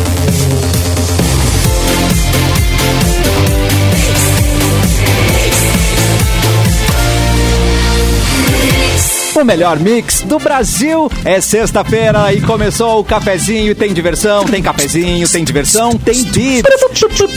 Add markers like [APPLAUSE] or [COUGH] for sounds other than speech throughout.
Thank you. Melhor mix do Brasil é sexta-feira e começou o cafezinho. Tem diversão, tem cafezinho, tem diversão, tem beats.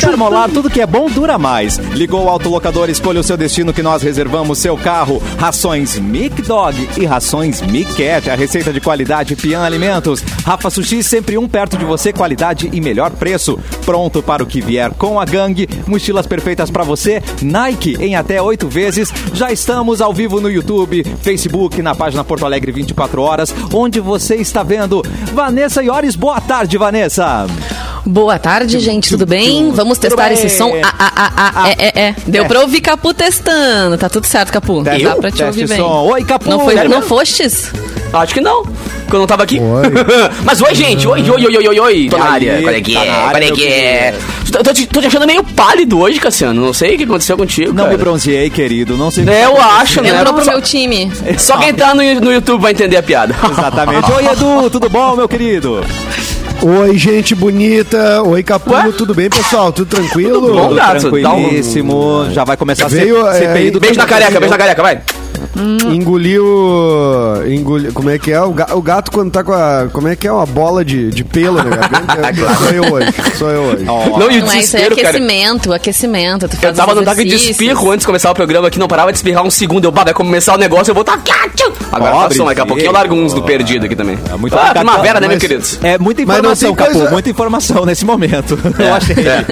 Termolar, tudo que é bom dura mais. Ligou o autolocador, escolha o seu destino que nós reservamos seu carro. Rações Mic Dog e rações Mic Cat. A receita de qualidade Pian Alimentos. Rafa Sushi, sempre um perto de você, qualidade e melhor preço. Pronto para o que vier com a gangue. Mochilas perfeitas para você. Nike em até oito vezes. Já estamos ao vivo no YouTube, Facebook, na página Porto Alegre 24 horas, onde você está vendo Vanessa Iores. Boa tarde, Vanessa. Boa tarde, gente, tudo bem? Vamos testar bem. esse som. Ah, ah, ah, ah, é, é, é. Deu É. pra ouvir Capu testando. Tá tudo certo, Capu. Dá pra te Teste ouvir bem. som. Oi, Capu. Não, foi, não fostes? Acho que não. Porque eu não tava aqui. Oi. [LAUGHS] Mas oi, gente. Oi, oi, oi, oi, oi, oi. Tô na área. Qual é que tá é? Qual é que é? Tô, tô te, tô te achando meio pálido hoje, Cassiano. Não sei o que aconteceu contigo, Não cara. me bronzeei, querido. Não sei. É, eu acho, né? Entrou pro Só- meu time. Só quem tá no, no YouTube vai entender a piada. Exatamente. Oi, Edu, [LAUGHS] tudo bom, meu querido? Oi, gente bonita. Oi, Capulo. Ué? Tudo bem, pessoal? Tudo tranquilo? Tudo bom, Tudo gato? tranquilíssimo. Já vai começar Veio, a ser é, CPI do Beijo na careca, beijo na careca, vai. Engoliu. Engoliu. Como é que é? O ga- o gato, quando tá com a. Como é que é? Uma bola de, de pelo na garganta. [LAUGHS] Sou eu hoje. Sou eu hoje. Ó, Não, e o é isso aí, desespero, cara. aquecimento, aquecimento. Tu Eu tava no ataque de espirro antes de começar o programa aqui, não parava de espirrar um segundo. Eu, bah, vai começar o negócio, eu vou tá. Agora Pobre passou, daqui a pouquinho eu largo uns do perdido aqui também. É muito ah, primavera, né, meu querido? É muita informação, Capu. coisa- Muita informação nesse momento. [LAUGHS] Eu achei. É,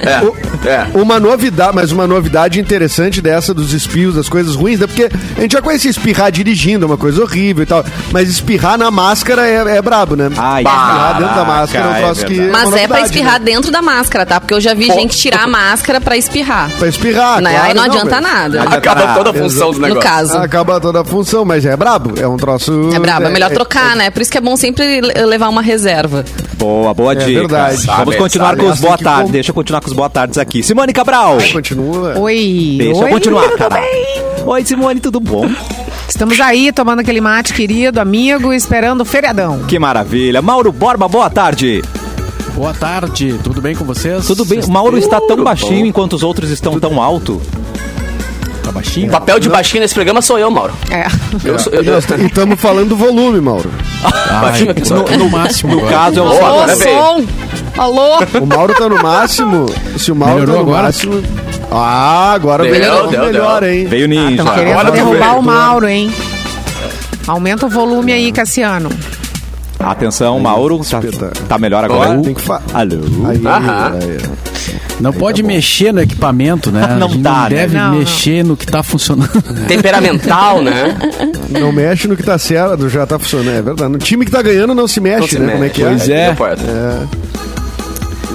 é, é. Uma novidade, mas uma novidade interessante dessa dos espirros, das coisas ruins, né? Porque a gente já conhecia espirrar dirigindo, é uma coisa horrível e tal. Mas espirrar na máscara é, é brabo, né? Ai, espirrar dentro da máscara é um caraca, troço é que. verdade. Mas uma é pra espirrar né? dentro da máscara, tá? Porque eu já vi Pô. gente tirar a máscara pra espirrar. Pra espirrar, Né? claro, Aí não adianta mas- nada. Acaba toda a função do No negócio. caso. Acaba toda a função, mas é brabo. É um troço. É brabo, é melhor trocar, né? Por isso que é bom sempre le- levar uma reserva. Boa, boa dica. verdade. Vamos Sabe, continuar sabe. com os Assim boa tarde. com- Deixa eu continuar com os boa tardes aqui. Simone Cabral. Continua. Oi. Deixa Oi, eu continuar, tudo cara. bem? Oi, Simone, tudo bom? Estamos aí tomando aquele mate querido, amigo, esperando o feriadão. Que maravilha. Mauro Borba, boa tarde. Boa tarde, tudo bem com vocês? Tudo bem? O Mauro está tão baixinho enquanto os outros estão tão alto. Tá O baixinho? papel de baixinho nesse programa sou eu, Mauro. É. Eu sou, eu, E nós- E estamos falando do volume, Mauro. baixinho aqui só. no, no máximo. No agora. caso, é o Boa, som. Alô, som! Alô! O Mauro tá no máximo. Se o Mauro Melhorou tá no agora? máximo. Ah, agora Deu, melhorou deu, melhor, hein? Veio ninja. Estão querendo Agora derrubar veio. o Mauro, hein? Aumenta o volume aí, Cassiano. Atenção, Mauro. Tá, tá melhor agora? Tem que falar. Alô? Aí, Aham. aí. Não pode mexer no equipamento, né? [LAUGHS] Não dá, né? deve Não, não. mexer no que tá funcionando. [LAUGHS] Temperamental, né? Não mexe no que tá certo, já tá funcionando. É verdade. No time que tá ganhando não se mexe, Não se né? Como é que Pois é? é. não pode.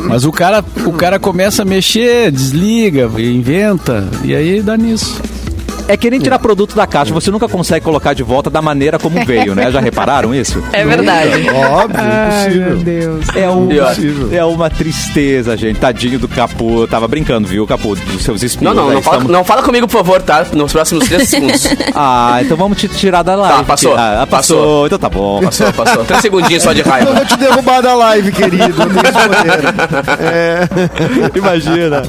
Mas o cara, o cara começa a mexer, desliga, inventa, e aí dá nisso. É que nem tirar produto da caixa. Você nunca consegue colocar de volta da maneira como veio, né? Já repararam isso? É verdade. Óbvio, Ai, meu impossível. Deus. É, um, Impossível. é uma tristeza, gente. Tadinho do Capu. Eu Tava brincando, viu, Capu? Dos seus Não, espinhos. não, não fala, estamos- não fala comigo, por favor, tá? Nos próximos três segundos. [LAUGHS] Ah, então vamos te tirar da live. passou. Ah, passou. Passou. Então tá bom. Passou, passou. Três segundinhos só de Eu raiva. vou te derrubar da live, querido. Eu [LAUGHS] poder. É. Imagina.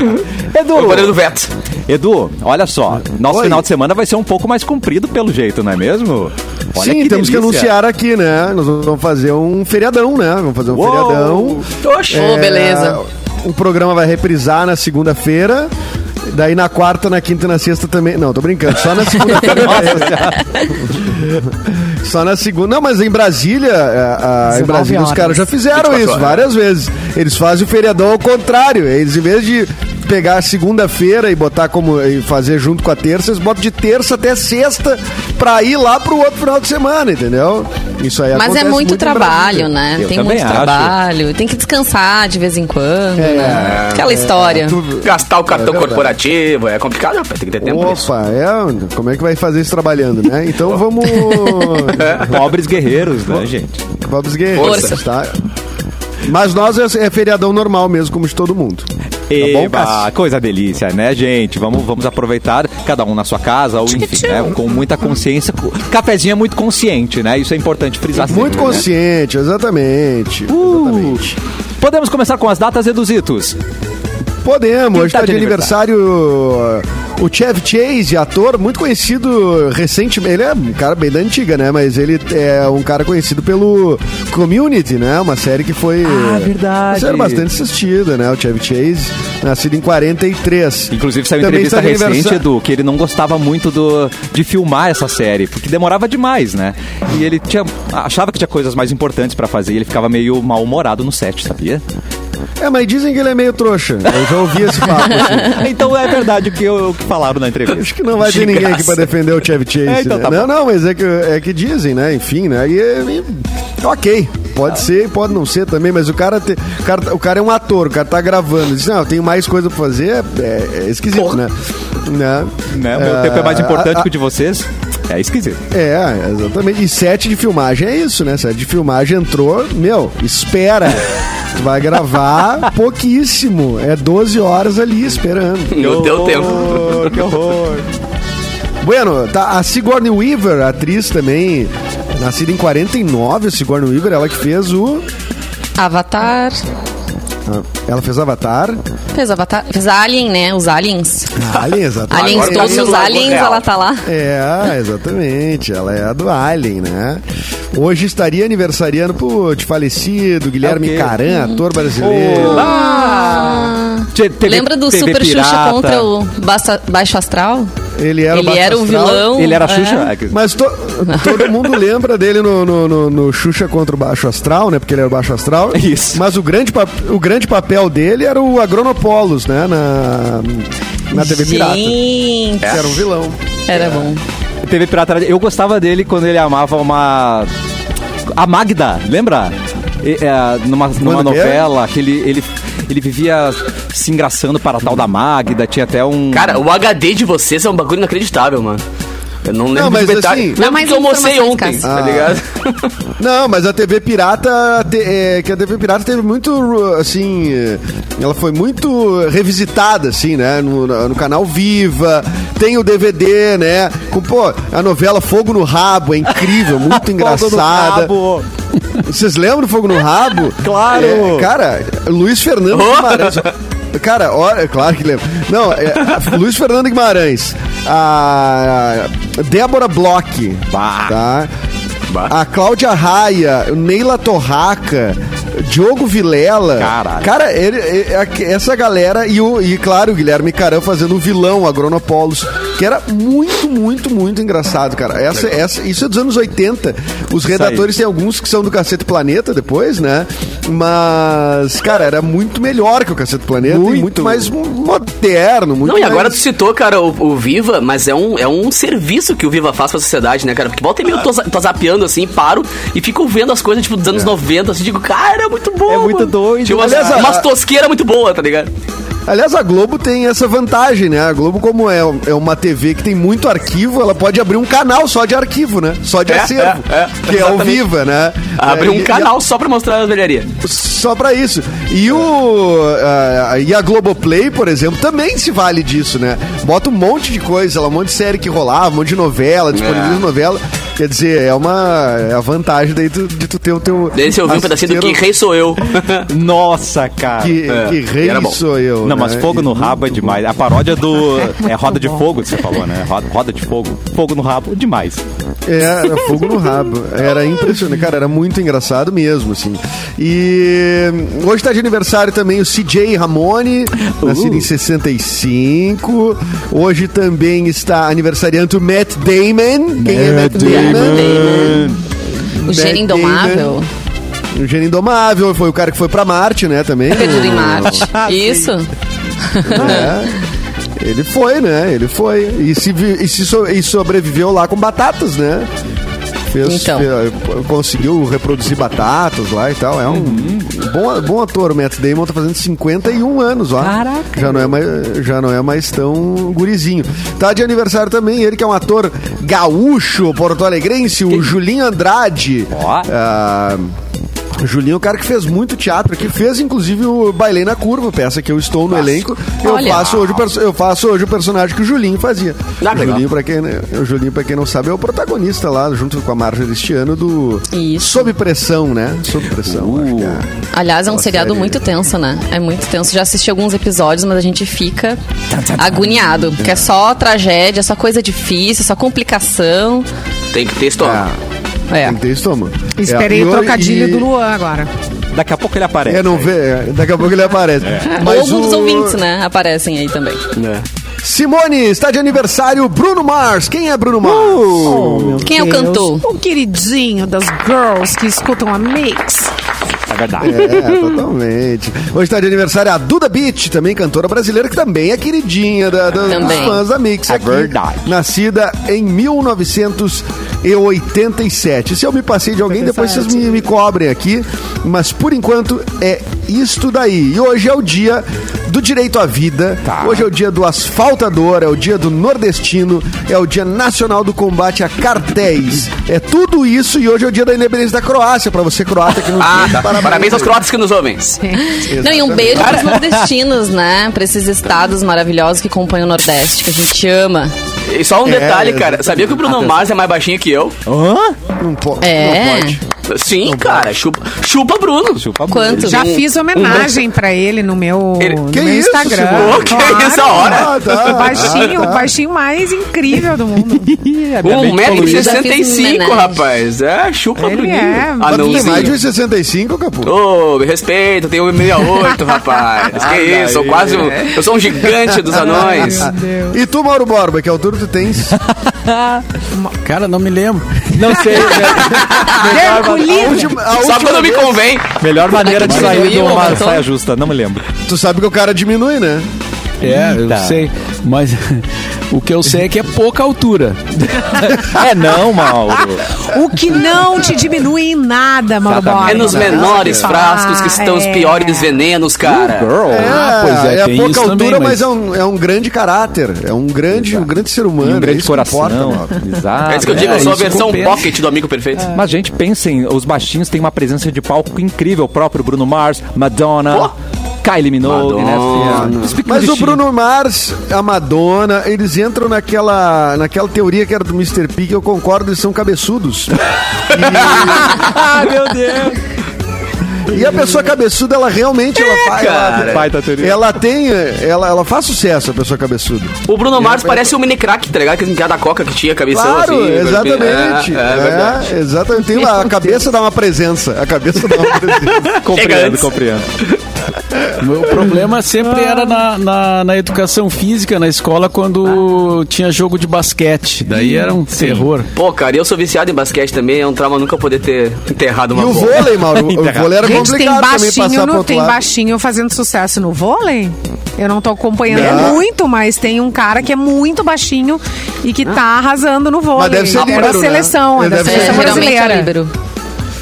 O Edu, poder do veto. Edu, olha só. Nosso Oi. final de semana vai ser um pouco mais comprido pelo jeito, não é mesmo? Olha Sim, temos que delícia. anunciar aqui, né? Nós vamos fazer um feriadão, né? Vamos fazer um Uou. feriadão. Oxe. Ô, beleza. O programa vai reprisar na segunda-feira. Daí na quarta, na quinta e na sexta também. Não, tô brincando. Só na segunda-feira. [LAUGHS] Só na segunda. Não, mas em Brasília, a- a- em 19 Brasília os caras já fizeram 24 isso várias vezes. Eles fazem o feriadão ao contrário. Eles, em vez de pegar a segunda-feira e botar como e fazer junto com a terça, eles botam de terça até sexta pra ir lá pro outro final de semana, entendeu? Isso aí Mas é muito, em trabalho, né? Eu tem muito acho. trabalho. Tem que descansar de vez em quando, É, né? Aquela história. Gastar o cartão verdade. corporativo é complicado. Tem que ter tempo pra isso. Opa, é, como é que vai fazer isso trabalhando, né? Então [LAUGHS] vamos. [LAUGHS] Pobres guerreiros, né, gente? Vamos guerreiros, Força. tá? Mas nós é, é feriadão normal mesmo, como de todo mundo. Tá bom, Eba, Cássio? coisa delícia, né, gente? Vamos, vamos aproveitar, cada um na sua casa, ou enfim, né, com muita consciência. Cafezinho é muito consciente, né? Isso é importante frisar Muito sempre, né? consciente, exatamente. Uh. exatamente. Podemos começar com as datas, Eduzitos. Podemos, Quem hoje tá tá de de aniversário uh, o Chevy Chase, ator muito conhecido recentemente. Ele é um cara bem da antiga, né? Mas ele é um cara conhecido pelo Community, né? Uma série que foi. Ah, verdade. Uma série bastante assistida, né? O Chevy Chase, nascido em 43. Inclusive saiu uma Também entrevista recente, aniversário- Edu, que ele não gostava muito do, de filmar essa série, porque demorava demais, né? E ele tinha, achava que tinha coisas mais importantes pra fazer e ele ficava meio mal-humorado no set, sabia? É, mas dizem que ele é meio trouxa. Eu já ouvi esse papo. assim. [LAUGHS] então é verdade o que, eu- o que falaram na entrevista. Acho que não vai ter De ninguém graça. aqui pra defender o Chevy Chase. É, então né? tá não, não, mas é que, é que dizem, né? Enfim, né? E, e- ok. Pode ser e pode não ser também, mas o cara, te- o cara, o cara é um ator, o cara tá gravando. Diz, não, eu tenho mais coisa pra fazer, é, é esquisito, né? né? Né? O meu Ah, tempo é mais importante a- que o de vocês. É esquisito. É, exatamente. E sete de filmagem é isso, né? Sete de filmagem entrou, meu, espera. Tu vai gravar [LAUGHS] pouquíssimo. É 12 horas ali esperando. No teu tempo. Que horror. Bueno, tá, a Sigourney Weaver, atriz também, nascida em 49, a Sigourney Weaver, ela que fez o... Avatar. ah, Ela fez Avatar. Fez Avatar. Fez Alien, né? Os Aliens. Alien, exatamente. [LAUGHS] Aliens, Agora tá todos os aliens, real. ela tá lá. É, exatamente. Ela é a do Alien, né? Hoje estaria aniversariando pro de falecido Guilherme É o quê? Caran, ator brasileiro. Ah. Te- TV Lembra do TV Super Xuxa Pirata. contra o Baixo Astral? Ele era, o Ele Baixo era o Astral. vilão. Ele era a é. Xuxa? É Mas to- [LAUGHS] todo mundo lembra dele no, no, no, no Xuxa contra o Baixo Astral, né? Porque ele era o Baixo Astral. [LAUGHS] Isso. Mas o grande, o grande papel dele era o Agronopolos, né? Na, na TV Pirata. Gente, Que era um vilão. era bom. TV Pirata. Eu gostava dele quando ele amava uma. A Magda, lembra? E, é, numa numa é? novela que ele, ele, ele vivia se engraçando para a tal da Magda. Tinha até um. Cara, o HD de vocês é um bagulho inacreditável, mano. Eu não lembro Não, mas assim- mais que eu almocei ontem, tá Ah. ligado? [LAUGHS] Não, mas a TV Pirata, te- é, que a TV Pirata teve muito, assim, é, ela foi muito revisitada, assim, né, no, no canal Viva, tem o DVD, né, com, pô, a novela Fogo no Rabo, é incrível, [LAUGHS] muito Fogo no engraçada. rabo. Vocês lembram do Fogo no Rabo? [LAUGHS] Claro. É, cara, Luiz Fernando Oh. Guimarães. Cara, olha, claro que lembro. Não, é, [LAUGHS] Luiz Fernando Guimarães, a Débora Bloch, Bah. tá? Bah. A Cláudia Raia, Neila Torraca, Diogo Vilela. Caralho. Cara, ele- ele- é- essa galera e, o, e claro, o Guilherme Caran fazendo o vilão Agronopolos, que era muito, muito, muito engraçado, cara. Essa, essa, isso é dos anos 80. Os redatores têm alguns que são do Cacete Planeta depois, né? Mas, cara, era muito melhor que o Cacete Planeta e Muito. muito mais moderno. Muito Não, e mais- agora tu citou, cara, o, o Viva, mas é um, é um serviço que o Viva faz pra sociedade, né, cara? Porque volta e meio eu tô, za- tô zapeando assim, paro e fico vendo as coisas, tipo, dos anos 90, assim, digo, cara, é muito bom. É muito mano. doido. Tinha umas, Aliás, a- umas tosqueiras muito boas, tá ligado? Aliás, a Globo tem essa vantagem, né? A Globo, como é, é uma TV que tem muito arquivo, ela pode abrir um canal só de arquivo, né? Só de É, acervo. é, é, que é ao exatamente. Viva, né? Abre É, um e- canal só pra mostrar a velharia. e a- só pra isso. E o. a- e a Globoplay, por exemplo, também se vale disso, né? Bota um monte de coisa um monte de série que rolava, um monte de novela, disponibiliza É. novela. Quer dizer, é uma. É a vantagem daí tu- de tu ter o teu. Esse eu vi um pedacinho do Que Rei Sou Eu. [LAUGHS] Nossa, cara. Que, É, que rei sou eu. Não, mas né? fogo no rabo é demais. A paródia do. [LAUGHS] É roda de fogo que você falou, né? Roda, roda de fogo. Fogo no rabo, demais. É, era fogo no rabo. Era impressionante, cara, era muito engraçado mesmo, assim. E hoje tá de aniversário também o CJ Ramone, nascido Uh. em 65. Hoje também está aniversariando o Matt Damon. Quem é Matt Damon? O Matt Gênio Indomável. O Gênio Indomável, foi o cara que foi pra Marte, né, também. Perdido em O- Marte. [LAUGHS] Isso. É. Ele foi, né? Ele foi. E, se, e, se so- e sobreviveu lá com batatas, né? Fez, Então. fe- conseguiu reproduzir batatas lá e tal. É um bom, bom ator. O Matt Damon tá fazendo 51 anos, ó. Caraca. Já não é mais, já não é mais tão gurizinho. Tá de aniversário também ele que é um ator gaúcho, porto-alegrense, o Julinho Andrade. Ó. Ah, Julinho é o cara que fez muito teatro, que fez inclusive o Bailei na Curva, peça que eu estou no elenco. Eu Olha. faço, hoje eu faço hoje o personagem que o Julinho fazia. Ah, o. Julinho, pra quem, né, o Julinho, pra quem não sabe, é o protagonista lá, junto com a Marjorie este ano, do Isso. Sob Pressão, né? Sob Pressão, acho que é. Aliás, é um seriado série- muito tenso, né? É muito tenso. Já assisti alguns episódios, mas a gente fica [LAUGHS] agoniado. Porque é só tragédia, é só coisa difícil, é só complicação. Tem que ter estômago. É. Tem que ter estômago. Esperei É, o trocadilho e- do Luan agora. Daqui a pouco ele aparece. É, não vê, é, daqui a pouco ele aparece. [LAUGHS] Ou alguns ouvintes, né? Aparecem aí também. É. Simone, está de aniversário Bruno Mars. Quem é Bruno Mars? Oh, Quem é o cantor? O queridinho das girls que escutam a Mix. É verdade. É, totalmente. Hoje está de aniversário a Duda Beat, também cantora brasileira, que também é queridinha da, da- dos Também. fãs da Mix. É aqui. verdade. Nascida em 1987. Se eu me passei de alguém, depois vocês me, me cobrem aqui. Mas por enquanto é isto daí. E hoje é o dia do direito à vida. Tá. Hoje é o dia do asfaltador, é o dia do nordestino, é o dia nacional do combate a cartéis. É tudo isso e hoje é o dia da independência da Croácia, para você croata que não Ah, tem. tá. Parabéns aos croatas que nos ouvem. Não, e um beijo pros nordestinos, né? Pra esses estados maravilhosos que compõem o Nordeste, que a gente ama. E só um É, detalhe, cara. exatamente. Sabia que o Bruno Mars é mais baixinho que eu? Hã? Não, po É. não pode. Sim, cara. Chupa, chupa Bruno. Chupa Quanto? Já Um- fiz homenagem pra ele no meu, Ele- no Que meu isso, Instagram. Simone? Que isso, a hora? Ah, tá. O baixinho, Ah, tá. o baixinho mais incrível do mundo. [LAUGHS] Um metro e Já fiz sessenta e cinco, homenagem. rapaz. É, chupa Ele Bruninho. é, Mas tu tem mais de Anãozinho. 1,65, Capu? Ô, me respeita, eu tenho 1,68, [LAUGHS] rapaz. Que isso, sou quase um, Eu sou um gigante dos anões. Meu Deus. E tu, Mauro Borba, que altura tu tens? [LAUGHS] Cara, não me lembro. Não sei. Tempo livre. última- a Só última quando me vez- convém. Melhor maneira de sair de uma saia justa, não me lembro. Tu sabe que o cara diminui, né? É, eu Eita. sei. Mas [LAUGHS] o que eu sei é que é pouca altura. É não, Mauro. O que não te diminui em nada, Mauro. Borba. É nos menores Ah, frascos que estão os é. piores venenos, cara. Girl. Ah, pois é, é tem pouca isso altura, também, mas, mas- é, um, é um grande caráter. É um grande, um grande ser humano. E um é grande que coração. importa. Exato. É isso que eu digo, É, eu sou a versão compensa. pocket do amigo perfeito. Mas, gente, pensem, os baixinhos têm uma presença de palco incrível. O próprio Bruno Mars, Madonna, Kylie Minogue, Madonna. né? Mas o. Bruno Mars, a Madonna, eles entram naquela, naquela teoria que era do Mr. P, que eu concordo, eles são cabeçudos. [LAUGHS] Ah, meu Deus. E a pessoa cabeçuda, ela realmente ela faz. cara. Ela, ela tem. Ela, ela faz sucesso, a pessoa cabeçuda. O Bruno Mars parece um mini crack, tá ligado? Aquele piada da Coca que tinha cabeção Claro, assim. exatamente. É, é verdade. É, exatamente. Tem lá, a cabeça dá uma presença. A cabeça dá uma [LAUGHS] presença. Compreendo, compreendo. O meu problema sempre era na, na, na educação física, na escola, quando tinha jogo de basquete. Daí era um terror. Pô, cara, eu sou viciado em basquete também, é um trauma nunca poder ter enterrado uma E o bola. vôlei, Mauro? [LAUGHS] O vôlei era Gente, tem baixinho, no, tem lado. baixinho fazendo sucesso no vôlei? Eu não tô acompanhando Não. muito, mas tem um cara que é muito baixinho e que tá arrasando no vôlei. Mas deve ser é da líbero, né? seleção, é da deve É, ser seleção geralmente é brasileira. líbero.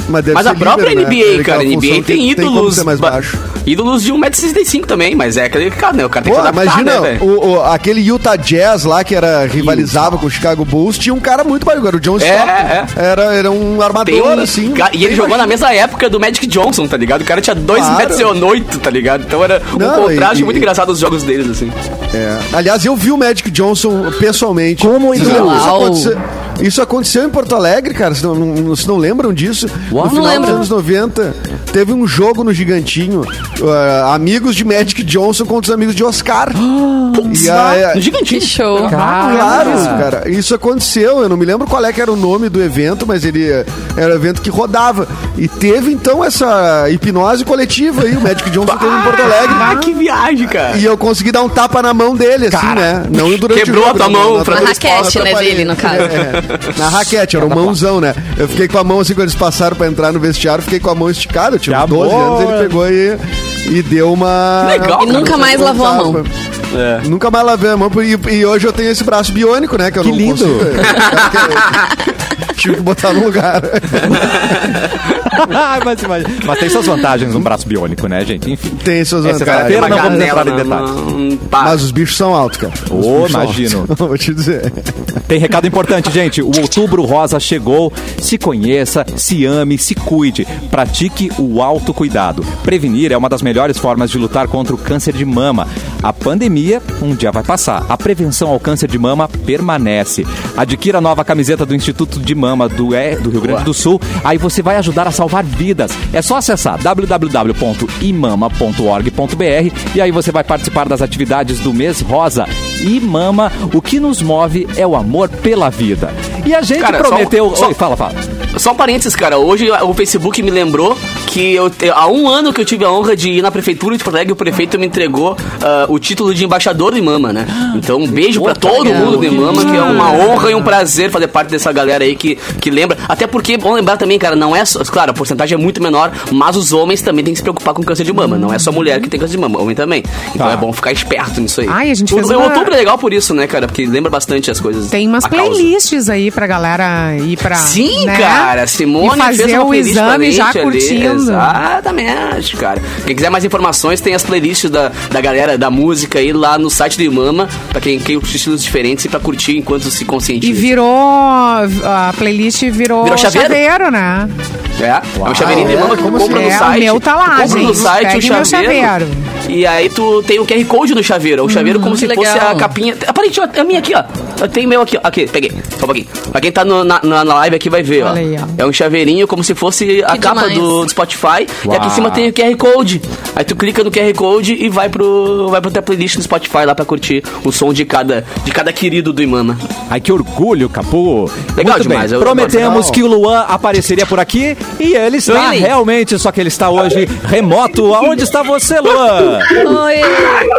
Mas, deve Mas ser a própria né? NBA, Aquela cara, função NBA tem ídolos. ser mais ba- baixo. Ídolos de 1,65m também, mas é aquele cara, né? O cara tem Pô, que adaptar, imagina, né, o, o- aquele Utah Jazz lá que era rivalizava com o Chicago Bulls, tinha um cara muito barulho, era o John É, Stockton. é. Era, era um armador, Tem um, assim. ca- e ele bem jogou na mesma época do Magic Johnson, tá ligado? O cara tinha 2 Claro. metros e 8, tá ligado? Então era um Não, contraste e- muito e- engraçado os jogos deles, assim. É. Aliás, eu vi o Magic Johnson pessoalmente. Como? Isso Uau. aconteceu, isso aconteceu em Porto Alegre, cara. Vocês não, não, vocês não lembram disso? Uau. No final Não dos lembro. anos 90, teve um jogo no Gigantinho. uh, amigos de Magic Johnson contra os amigos de Oscar. [GASPS] e a, No Que gigantinho. show. Claro, cara. Isso aconteceu. Eu não me lembro qual é que era o nome do evento, mas ele eh, era um evento que rodava. E teve, então, essa hipnose coletiva aí. O Magic Johnson teve em Porto Alegre. Ah, que viagem, cara. E eu consegui dar um tapa na mão dele, assim, né? Não durante Quebrou o jogo, a tua não, mão, na Fran- Na raquete, né, dele, no [LAUGHS] caso. É, na raquete, era um mãozão, né? Eu fiquei com a mão assim, quando eles passaram pra entrar no vestiário, fiquei com a mão esticada. Eu tinha Que 12 amor. anos, ele pegou e, e deu uma. Legal, E nunca mais lavou a mão. É. Nunca mais lavei a mão e, e hoje eu tenho esse braço biônico, né? Que, eu Que não lindo. consigo- [LAUGHS] Tive que botar no lugar. [LAUGHS] mas, imagina- mas tem suas vantagens um braço biônico, né, gente? Enfim. Tem suas É vantagens. não vamos entrar em detalhes. Mas os bichos são altos, cara. Os Ô, bichos são imagino. altos. [LAUGHS] Vou te dizer. Tem recado importante, gente. O Outubro Rosa chegou. Se conheça, se ame, se cuide. Pratique o autocuidado. Prevenir é uma das melhores formas de lutar contra o câncer de mama. A pandemia um dia vai passar. A prevenção ao câncer de mama permanece. Adquira a nova camiseta do Instituto de Mama do, é, do Rio Grande do Sul. Aí você vai ajudar a salvar vidas. É só acessar www.imama.org.br e aí você vai participar das atividades do mês rosa. E mama, o que nos move é o amor pela vida. E a gente Cara, só- prometeu. só- Oi, fala, fala. Só um parênteses, cara. Hoje o Facebook me lembrou que eu, há um ano que eu tive a honra de ir na prefeitura de Porto Alegre, o prefeito me entregou ah, o título de embaixador do Imama, né? Então um beijo pra todo legal. mundo do Imama, que é uma honra e um prazer fazer parte dessa galera aí que, que lembra. Até porque, vamos lembrar também, cara, não é só. Claro, a porcentagem é muito menor, mas os homens também têm que se preocupar com câncer de mama. Não é só mulher que tem câncer de mama, homem também. Então Tá. é bom ficar esperto nisso aí. Ai, a gente o, fez o uma- outubro é legal por isso, né, cara? Porque lembra bastante as coisas. Tem umas playlists aí pra galera ir pra. Sim, né? cara. Simone e fazer fez uma o playlist pra exame já ali. curtindo. Exatamente, cara. Quem quiser mais informações, tem as playlists da, da galera da música aí lá no site do Imama, pra quem quer os estilos diferentes e pra curtir enquanto se conscientiza. E virou. A playlist virou, Virou chaveiro? né? É, é um chaveirinho de Imama que tu compra assim? no É, o site. meu tá lá, compra no gente. site Pegue o meu chaveiro. E aí tu tem o QR Code no chaveiro. O chaveiro como se que fosse legal. a capinha. Aparente, ó, é a minha aqui, ó. Eu tenho meu aqui, ó. Aqui, peguei. Só um pouquinho. Pra quem tá no- na, na, live aqui vai ver, ó. Aí, ó. É um chaveirinho como se fosse a Que capa do, do Spotify. E aqui Uau. em cima tem o QR Code. Aí tu clica no QR Code e vai pro, vai pro tua playlist no Spotify lá pra curtir o som de cada, de cada querido do Imama. Ai, que orgulho, Capu. Legal Muito demais, bem. Prometemos que o Luan apareceria por aqui e ele está Ele. realmente, só que ele está hoje remoto. Aonde está você, Luan? Oi.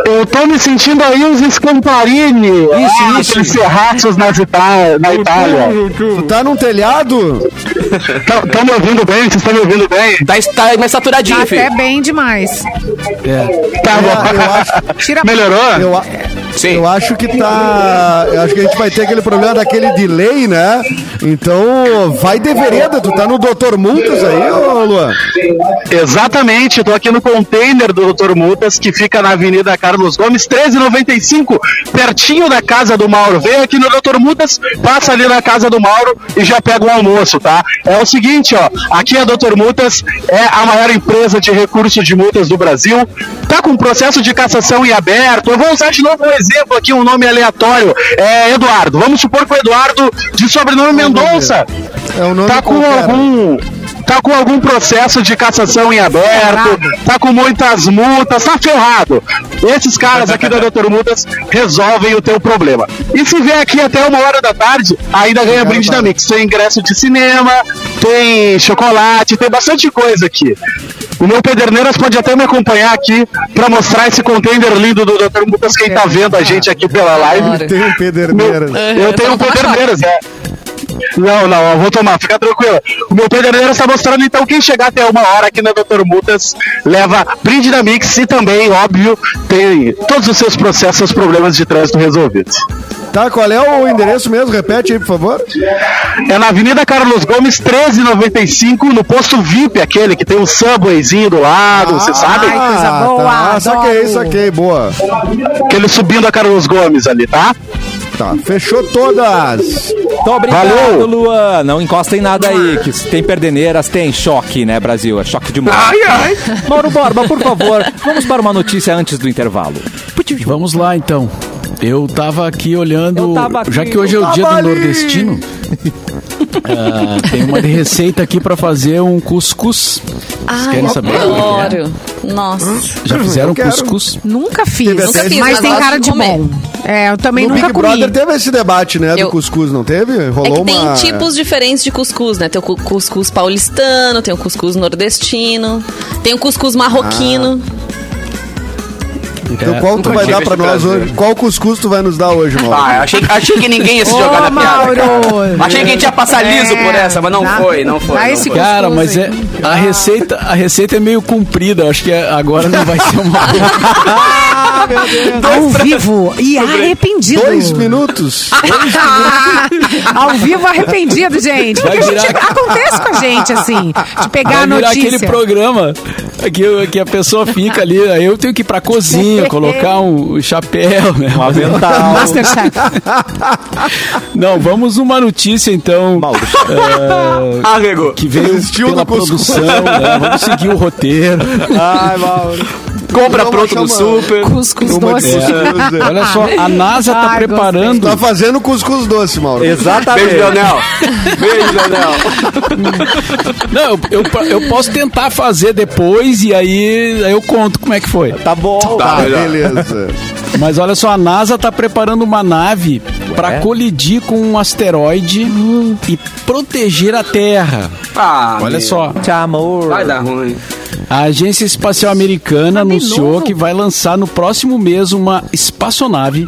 Eu tô me sentindo aí uns Scamparini. Isso, isso. Aqueles serraços nas Ita na Itália. Tu tá num telhado? Estão me ouvindo bem? Vocês estão me ouvindo bem? Tá, tá mais saturadinho, Tá filho. até bem demais. Tá É, bom. eu acho, Tira [LAUGHS] Melhorou? eu, a- Sim. eu acho que tá. Eu acho que a gente vai ter aquele problema daquele delay, né? Então, vai de vereda. Tu tá no Dr. Multas aí, ô Luan? Exatamente, tô aqui no container do Dr. Multas, que fica na Avenida Carlos Gomes, 1395, pertinho da casa do Mauro. Vem aqui no Dr. Multas, passa ali na casa do Mauro e já pega o almoço, tá? É o seguinte, ó, aqui a Dr. Multas é a maior empresa de recursos de multas do Brasil, tá com processo de cassação em aberto. Eu vou usar de novo um exemplo aqui, um nome aleatório, é Eduardo. Vamos supor que o Eduardo, de sobrenome Mendonça, É o nome tá com qualquer. algum tá com algum processo de cassação em aberto, tá com muitas multas, tá ferrado. Esses caras aqui da Doutor Multas resolvem o teu problema. E se vier aqui até uma hora da tarde, ainda ganha brinde da Mix. Tem ingresso de cinema, tem chocolate, tem bastante coisa aqui. O meu Pederneiras pode até me acompanhar aqui pra mostrar esse container lindo do Dr. Multas, quem tá vendo a gente aqui pela live. Tem um Pederneiras. Eu tenho um Pederneiras, é. Não, não, eu vou tomar, fica tranquilo. O meu Pederneiras está mostrando, então, quem chegar até uma hora aqui na Dr. Multas leva brinde da Mix e também, óbvio, tem todos os seus processos, seus problemas de trânsito resolvidos. Tá, qual é o endereço mesmo? Repete aí, por favor. É na Avenida Carlos Gomes, 1395, no posto VIP, aquele que tem um subwayzinho do lado, você sabe? Ai, coisa boa, Tá, saquei, adoro. saquei, boa. Aquele subindo a Carlos Gomes ali, tá? Tá, fechou todas. Muito obrigado, Valeu. Luan. Não encosta em nada aí, que se tem perdeneiras, tem choque, né, Brasil? É choque de morte. Ai, ai. Mauro Borba, por favor, vamos para uma notícia antes do intervalo. Vamos lá então. Eu tava aqui olhando, Eu tava aqui, já que hoje é eu o dia tava do ali. nordestino. [LAUGHS] ah, tem uma receita aqui pra fazer um cuscuz. Vocês querem saber? é é? Adoro. Nossa. Já fizeram Eu cuscuz? Nunca fiz, Teve Nunca fiz, mas tem cara de comer. bom. É, eu também No nunca Big comi. Brother teve esse debate, né, do Eu- cuscuz, não teve? É Rolou que tem uma... tipos diferentes de cuscuz, né? Tem o cu- cuscuz paulistano, tem o cuscuz nordestino, tem o cuscuz marroquino. Então qual tu vai dar pra nós prazer. hoje? Qual cuscuz tu vai nos dar hoje, Mauro? Ah, achei, achei que ninguém ia se jogar na piada. Cara. Achei que a gente ia passar liso É, por essa, mas não dá- foi, não foi. não esse foi. Cara, mas é a receita, a receita é meio comprida. Acho que agora não vai ser uma boa. [LAUGHS] Ao vivo e arrependido. Dois minutos. [LAUGHS] Ao vivo arrependido, gente. Porque a gente, virar- acontece com a gente, assim, de pegar a Vai virar notícia. aquele programa que, que a pessoa fica ali, aí eu tenho que ir pra cozinha, [LAUGHS] colocar um chapéu, né? Um avental. Masterchef. Não, vamos numa notícia então. Mauro. [LAUGHS] é, Arregou. que veio Desistiu pela produção, né? Vamos seguir o roteiro. Ai, Mauro. Compra pronto no super. Cuscuz doce. é. Olha só, a NASA tá Ai, preparando. Tá fazendo cuscuz doce, Mauro. Exatamente. Beijo, Leonel. Beijo, Leonel. Não, eu, eu, eu posso tentar fazer depois e aí, aí eu conto como é que foi. Tá bom. Tá, melhor. beleza. Mas olha só, a NASA tá preparando uma nave para colidir com um asteroide e proteger a Terra. Ah, Olha meu. só, Te amor. Vai dar ruim. a Agência Espacial Americana de anunciou que vai lançar no próximo mês uma espaçonave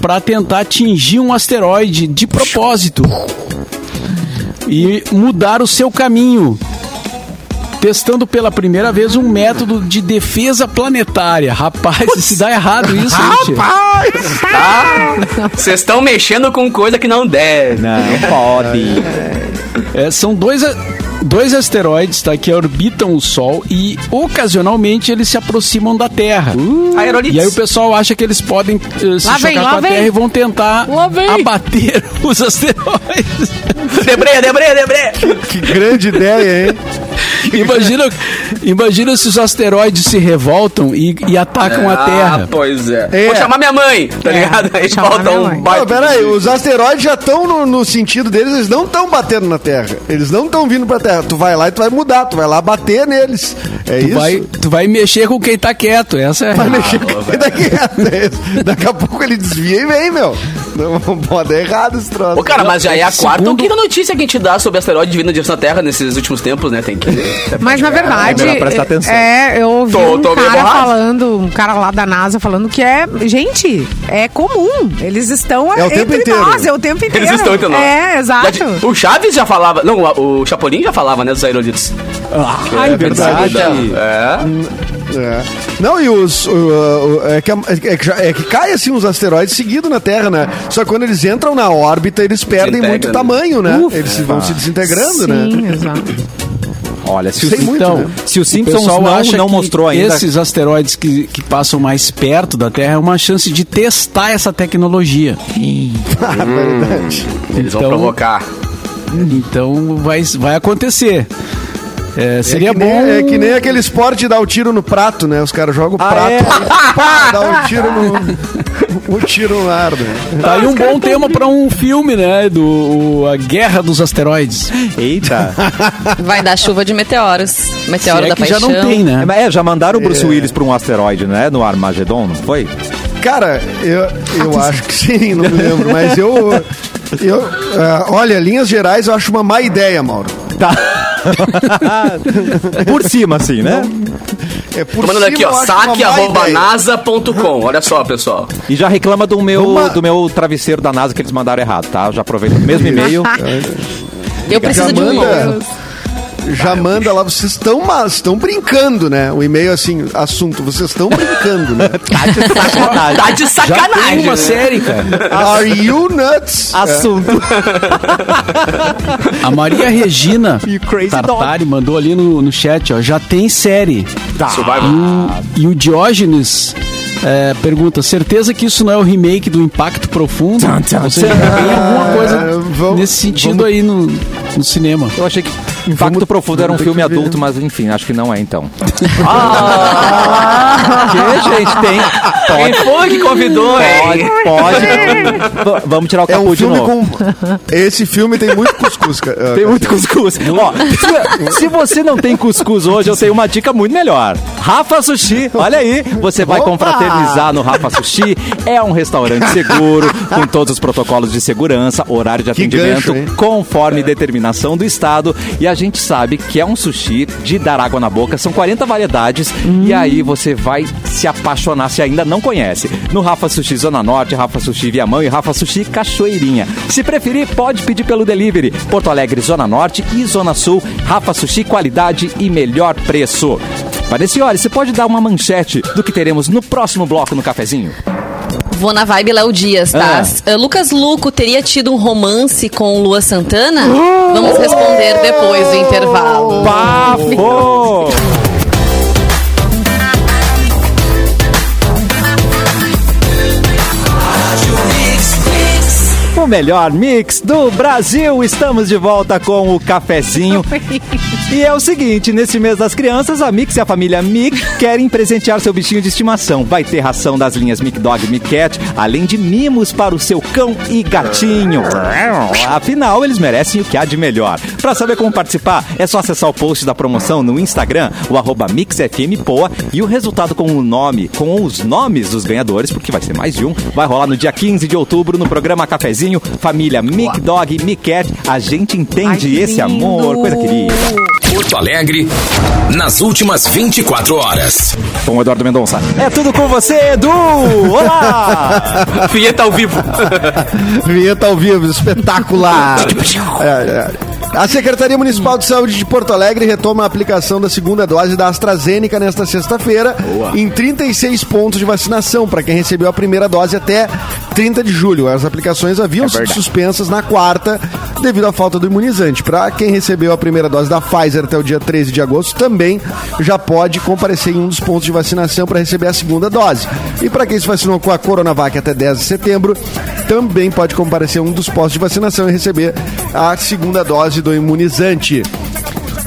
para tentar atingir um asteroide de propósito e mudar o seu caminho. Testando pela primeira vez um método de defesa planetária. Rapaz, se dá errado isso, gente. Vocês estão mexendo com coisa que não deve. Não pode. É, são dois, dois asteroides tá, que orbitam o Sol e ocasionalmente eles se aproximam da Terra. Aerolitos. E aí o pessoal acha que eles podem eh, se Lá chocar vem, com a vem. Terra e vão tentar abater [LAUGHS] os asteroides. Debreia, debreia, debreia. Que grande ideia, hein? [LAUGHS] imagina, imagina se os asteroides se revoltam e, e atacam a Ah, Terra. pois é. É. Vou chamar minha mãe, tá ligado? Aí minha um mãe. baita Não, peraí, os asteroides já estão no, no sentido deles, eles não estão batendo na Terra. Eles não estão vindo pra Terra. Tu vai lá e tu vai mudar, tu vai lá bater neles. É Tu isso? vai, tu vai mexer com quem tá quieto. Essa é. Vai mexer com quem tá quieto. É isso. Daqui a pouco ele desvia e vem, meu. Não pode dar errado esse troço. Ô, cara, mas já é a quarta Segundo- ou quinta notícia que a gente dá sobre asteroide vindo na direção da Terra nesses últimos tempos, né? Tem que. [LAUGHS] Mas na verdade, É prestar atenção. é, eu ouvi Tô- um tô cara falando, um cara lá da NASA falando que é, gente, é comum. Eles estão É o tempo entre inteiro. nós, é o tempo inteiro. Eles estão entre nós. É, exato. Já- o Chaves já falava. Não, o Chapolin já falava, né? Dos aerolitos. Ai, é verdade. É. É. Não, e os. o- o- é, que, é, que é que cai assim uns asteroides seguidos na Terra, né? Só que quando eles entram na órbita, eles perdem muito né? tamanho, né? eles vão se desintegrando, né? Sim, exato. Olha, se o, Sei muito, Então, né? se o o Simpsons pessoal não, acha não que mostrou ainda. esses asteroides que, que passam mais perto da Terra é uma chance de testar essa tecnologia. [LAUGHS] Ah, verdade. Eles vão Então- provocar. Então vai, vai acontecer. É, seria é bom. Nem, é que nem aquele esporte de dar o tiro no prato, né? Os caras jogam o Ah, prato é? [LAUGHS] e pá, dá um tiro no. Um tiro no ar, né? Tá aí um bom tema pra um filme, né? Do o- A Guerra dos Asteroides. Eita. [LAUGHS] Vai dar chuva de meteoros. Meteoro Se é da que já paixão. não tem, né? É, já mandaram o Bruce Willis pra um asteroide, né? No Armagedon, não foi? Cara, eu, eu acho que sim, não me lembro, mas eu. Eu ah, olha, linhas gerais eu acho uma má ideia, Mauro. Tá. [LAUGHS] Por cima, assim, né? É por Tô mandando cima, aqui, ó. acho uma Saque má arroba ideia. nasa.com. Olha só, pessoal. E já reclama do meu, Uma- do meu travesseiro da NASA que eles mandaram errado, tá? Eu já aproveito o mesmo [LAUGHS] e-mail. Eu preciso de um novo. Já manda lá, vocês estão mas estão brincando, né? O e-mail assim, assunto, vocês estão brincando, né? [LAUGHS] Tá de sacanagem. Tá de Já sacanagem. tem uma né? série, cara. Are you nuts? [LAUGHS] Assunto. A Maria Regina [LAUGHS] Tartari mandou ali no, no chat, ó. Já tem série. Tá. Survival. E o Diógenes é, pergunta: certeza que isso não é o remake do Impacto Profundo? Tchan, tchan, Ou seja, tchan. tem alguma coisa É, vamos- nesse sentido vamos- aí no, no cinema. Eu achei que Impacto Profundo era um vamos filme adulto, mas enfim, acho que não é então. [LAUGHS] Ah, que, gente, tem. Quem Pode, foi que convidou, pode, hein? pode. Vamos tirar o É capuz um de filme novo. com. Esse filme tem muito cuscuz, cara. Tem muito cuscuz. Ó, se, se você não tem cuscuz hoje, eu tenho uma dica muito melhor. Rafa Sushi, olha aí, você vai Opa! confraternizar no Rafa Sushi. É um restaurante seguro, com todos os protocolos de segurança, horário de Que atendimento, gancho, conforme determinação do Estado. E a gente sabe que é um sushi de dar água na boca. São 40 variedades. E aí você vai se apaixonar se ainda não conhece. No Rafa Sushi Zona Norte, Rafa Sushi Viamão e Rafa Sushi Cachoeirinha. Se preferir, pode pedir pelo delivery. Porto Alegre, Zona Norte e Zona Sul. Rafa Sushi, qualidade e melhor preço. Parecioli, você pode dar uma manchete do que teremos no próximo bloco no cafezinho? Vou na vibe Léo Dias, tá? Ah. Uh, Lucas Luco teria tido um romance com Lua Santana? Vamos responder depois do intervalo. Bafo! O melhor mix do Brasil. Estamos de volta com o cafezinho. [LAUGHS] E é o seguinte, nesse mês das crianças, a Mix e a família Mic [LAUGHS] querem presentear seu bichinho de estimação. Vai ter ração das linhas Mic Dog e Mic Cat, além de mimos para o seu cão e gatinho. Afinal, eles merecem o que há de melhor. Para saber como participar, é só acessar o post da promoção no Instagram, o arroba MixFMPoa, e o resultado com o nome, com os nomes dos ganhadores, porque vai ser mais de um, vai rolar no dia 15 de outubro no programa Cafezinho, família Mic Dog e Mic Cat. A gente entende Ai, esse amor, coisa querida. Porto Alegre, nas últimas 24 horas. Com o Eduardo Mendonça. É tudo com você, Edu! Olá! [LAUGHS] Vinheta ao vivo. [LAUGHS] Vinheta ao vivo, espetacular. [LAUGHS] É, é. A Secretaria Municipal de Saúde de Porto Alegre retoma a aplicação da segunda dose da AstraZeneca nesta sexta-feira em 36 pontos de vacinação para quem recebeu a primeira dose até 30 de julho. As aplicações haviam sido suspensas na quarta devido à falta do imunizante. Para quem recebeu a primeira dose da Pfizer até o dia 13 de agosto, também já pode comparecer em um dos pontos de vacinação para receber a segunda dose. E para quem se vacinou com a Coronavac até 10 de setembro, também pode comparecer em um dos postos de vacinação e receber a segunda dose do imunizante.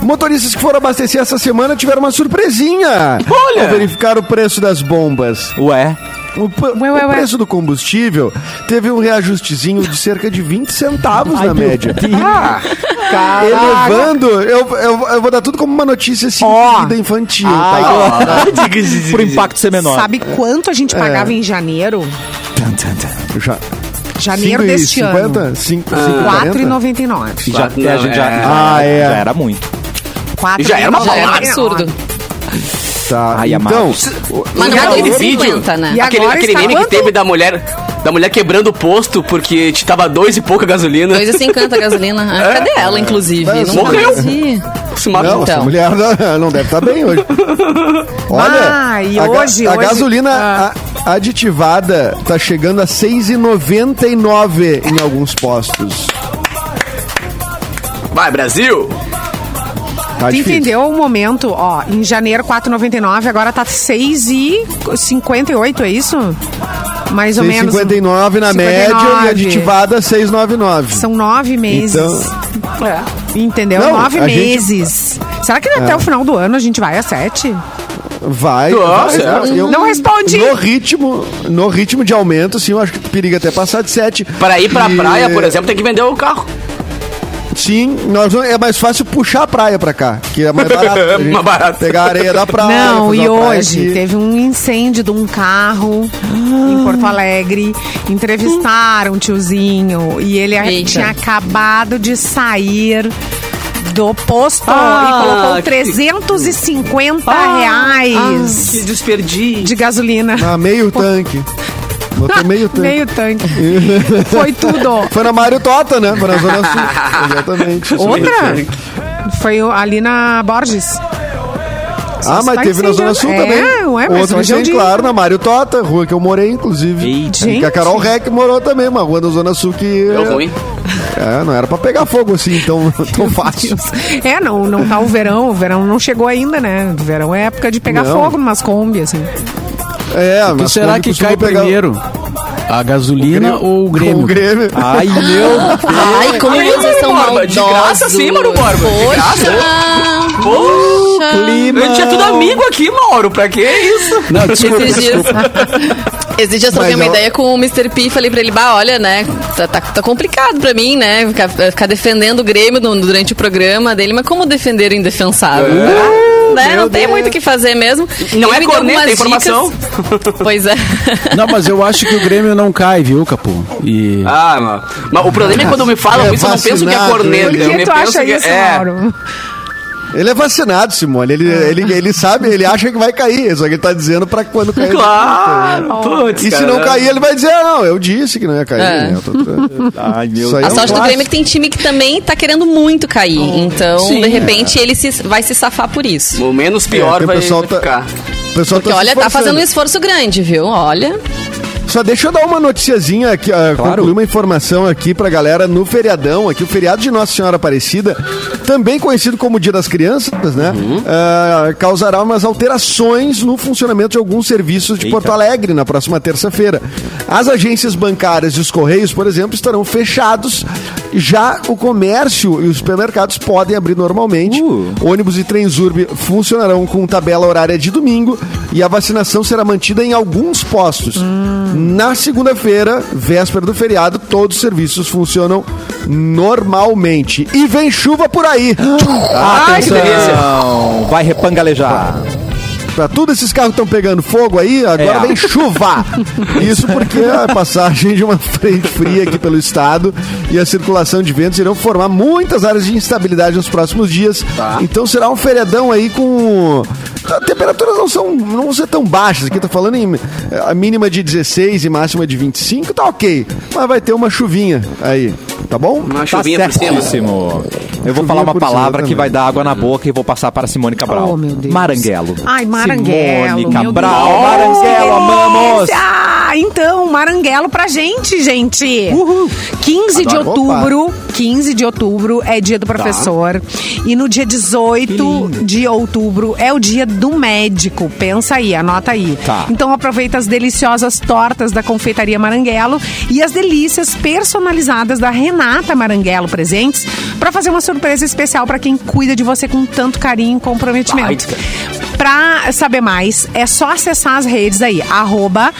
Motoristas que foram abastecer essa semana tiveram uma surpresinha Olha! ao verificar o preço das bombas. Ué, O, Ué, ué, o ué. preço do combustível teve um reajustezinho de cerca de 20 centavos na média. [LAUGHS] Elevando, eu, eu, eu vou dar tudo como uma notícia assim, Ó. vida infantil. Ai, tá? [LAUGHS] [LAUGHS] por impacto ser menor. Sabe quanto a gente pagava em janeiro? Já. Janeiro deste ano. 5, Ah. 4,99. Já, é, gente já, É. Ah, é. já era muito. Já era uma Já é um palavra. absurdo. Tá. Ai, então. Mas não é aquele 2,50, né? E Aquele, aquele meme que teve da mulher, da mulher quebrando o posto porque te tava dois e pouca gasolina. 2,50 a [LAUGHS] gasolina. Ah, Cadê ela, inclusive? É, Não morreu. conheci. Se matou. não, essa então. mulher não, deve estar bem hoje. [LAUGHS] Olha, Ah, e a, hoje- a hoje- gasolina Ah. a- aditivada tá chegando a 6,99 em alguns postos. Vai, Brasil! Tá Tu difícil. entendeu o momento? Ó, em janeiro 4,99, agora tá 6,58, é isso? Mais ou menos. 6,59 na 59. média e aditivada 6,99. São nove meses. Então- Entendeu? Não, nove a gente- É. meses. Será que até o final do ano a gente vai a sete? Vai. Nossa, vai, é. eu- Não responde. No ritmo, no ritmo de aumento, sim, eu acho que periga até passar de 7. Para ir pra E- praia, por exemplo, tem que vender o carro. Sim, nós é mais fácil puxar a praia pra cá, que é mais barato. [LAUGHS] Mais barato. Pegar a areia da praia. Não, e hoje aqui. teve um incêndio de um carro em Porto Alegre. Entrevistaram o tiozinho e ele Eita. tinha acabado de sair do posto Ah, e colocou que- 350 Que reais desperdício. de gasolina. Ah, meio [LAUGHS] tanque. Botou meio tanque. Meio tanque. Foi tudo. Foi na Mário Tota, né? Foi na Zona Sul. Exatamente. Outra? Foi ali na Borges. Ah, mas teve na Zona. Sul É, também. ué, mas Outro hoje é incêndio, claro, na Mário Tota, rua que eu morei, inclusive. Eita. Que a Carol Reck morou também, uma rua da Zona Sul que. Deu ruim. É, não era pra pegar fogo assim tão, tão fácil. É, não, não tá o verão. O verão não chegou ainda, né? O verão é época de pegar Não. fogo numas Kombi, assim. É, O que mas será que cai pegar- primeiro? A gasolina ou o Grêmio? O Grêmio. Ai, meu [LAUGHS] Ai, como Ai, vocês são Borba, de graça sim, Mauro Borba, de Poxa. Poxa. clima. A gente é tudo amigo aqui, Mauro. Pra que isso? Não, desculpa, Esses dias, [LAUGHS] esses dias eu troquei uma eu- ideia com o Mr. P e falei pra ele, bah, olha, né, tá, tá, tá complicado pra mim, né, ficar, ficar defendendo o Grêmio no- durante o programa dele, mas como defender o indefensável? Né? Não tem muito o que fazer mesmo. Não Ele é me deu corneta, é algumas informação. dicas. Pois é. [LAUGHS] Não, mas eu acho que o Grêmio não cai, viu, Capu? E Ah, mano. Mas o problema é quando me falam É isso, eu não penso que é corneta. Por eu que me tu penso acha que isso, é. Mauro? Ele é vacinado, Simone. Ele, ele, ele sabe, ele acha que vai cair. Só que ele tá dizendo pra quando cair. Claro! Putz, E se não cair, ele vai dizer, ah, não, eu disse que não ia cair. É. né? Tô- Ai, meu Isso aí A é um sorte do. Grêmio é que tem time que também tá querendo muito cair. Então, Sim, de repente, ele se- vai se safar por isso. O menos É, pior que o vai, pessoal vai tá- ficar. O pessoal Porque, tá olha, tá fazendo um esforço grande, viu? Olha. Só deixa eu dar uma noticiazinha aqui, ah, concluir uma informação aqui pra galera no feriadão, aqui o feriado de Nossa Senhora Aparecida, também conhecido como Dia das Crianças, né? ah, causará umas alterações no funcionamento de alguns serviços de Eita. Porto Alegre na próxima terça-feira. As agências bancárias e os correios, por exemplo, estarão fechados. Já o comércio e os supermercados podem abrir normalmente. Uh. Ônibus e trens urbe funcionarão com tabela horária de domingo e a vacinação será mantida em alguns postos. Na segunda-feira, véspera do feriado, todos os serviços funcionam normalmente. E vem chuva por aí. Ai, que delícia. Atenção, vai repangalejar. Pra tudo esses carros estão pegando fogo aí, agora É. vem chuva. Isso porque a passagem de uma frente fria aqui pelo estado e a circulação de ventos irão formar muitas áreas de instabilidade nos próximos dias. Então será um feriadão aí com As temperaturas não são não vão ser tão baixas. Aqui tá falando em eh, a mínima de 16 e máxima de 25, tá ok. Mas vai ter uma chuvinha aí, tá bom? Uma Tá chuvinha por cima. certíssimo. Eu vou Chuvinha falar uma palavra que vai dar água na boca e vou passar para Simone Cabral. Oh, meu Deus. Maranguelo. Ai, Maranguelo. Simone Cabral. Maranguelo, amamos. Delícia! Então, Maranguelo pra gente, gente. 15 de Adoro. outubro, 15 de outubro é dia do professor. E no dia 18 de outubro é o dia do médico. Pensa aí, anota aí. Tá. Então aproveita as deliciosas tortas da confeitaria Maranguelo e as delícias personalizadas da Renata Maranguelo presentes para fazer uma surpresa especial para quem cuida de você com tanto carinho e comprometimento. Pra saber mais, é só acessar as redes aí, arroba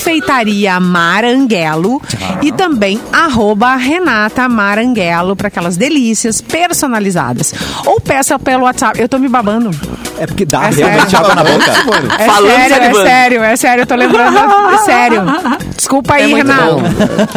Confeitaria Maranguelo e também arroba Renata Maranguelo para aquelas delícias personalizadas. Ou peça pelo WhatsApp. Eu tô me babando. É porque dá É realmente sério. água na boca. É Falando sério, é sério, é sério. Eu tô lembrando. É sério. Desculpa aí, muito Renato.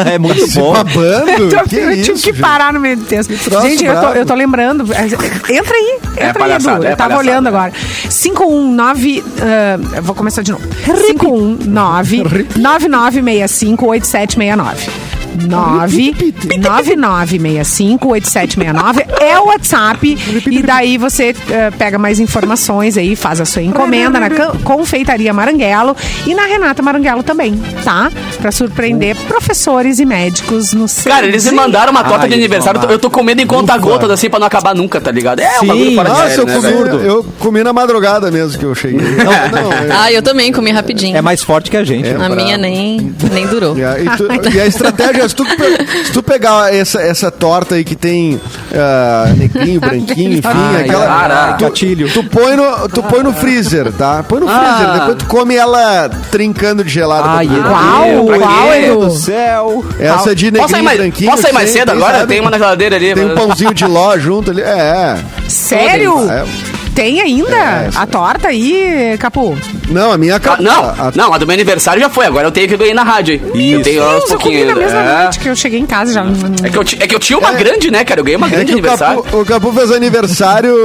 É muito bom. Babando? Eu, tô- que eu isso, tive que gente? parar no meio do texto. Gente, eu tô, eu tô lembrando. Entra aí, entra aí, palhaçada, Edu. é eu tava olhando agora. 519. ah, eu vou começar de novo. 519 9965 8769. 999658769 é o WhatsApp e daí você eh, pega mais informações aí, faz a sua encomenda na Confeitaria Maranguelo e na Renata Maranguelo também, tá? Pra surpreender professores e médicos no seu Cara, eles me mandaram uma torta Ai, de aniversário. Eu tô comendo em conta-gotas, Ufa. assim, pra não acabar nunca, tá ligado? É Sim. um bagulho de Nossa, eu né, comi, velho? eu comi na madrugada mesmo que eu cheguei. [LAUGHS] Não, não, é- [LAUGHS] Ah, eu também comi rapidinho. É mais forte que a gente. a né? minha nem, nem durou. E a, e tu- e a [LAUGHS] estratégia, se tu, se tu pegar essa, essa torta aí que tem ah, negrinho, [LAUGHS] branquinho, enfim, Ai, aquela. cara. tu, Gatilho. Tu põe, no, tu põe no freezer, tá? Põe no freezer, Ah. depois tu come ela trincando de gelado. Ai, ver. Qual? Qual? Edu? do céu. Essa de negrinho, Posso sair mais, branquinho. posso sair mais cedo agora? sabe? Tem uma na geladeira ali. Tem um pãozinho de ló junto ali. É. Sério? É. Tem ainda É, a torta aí, Capu? Não, a minha Ah, capa. não, a- não, a do meu aniversário já foi. Agora eu tenho que ganhar na rádio. hein? Eu tenho aos Isso, eu comi na mesma é. noite que eu cheguei em casa já. É que, eu, é que eu tinha uma É. grande, né, cara? Eu ganhei uma É grande que o aniversário. Capu, o Capu fez aniversário.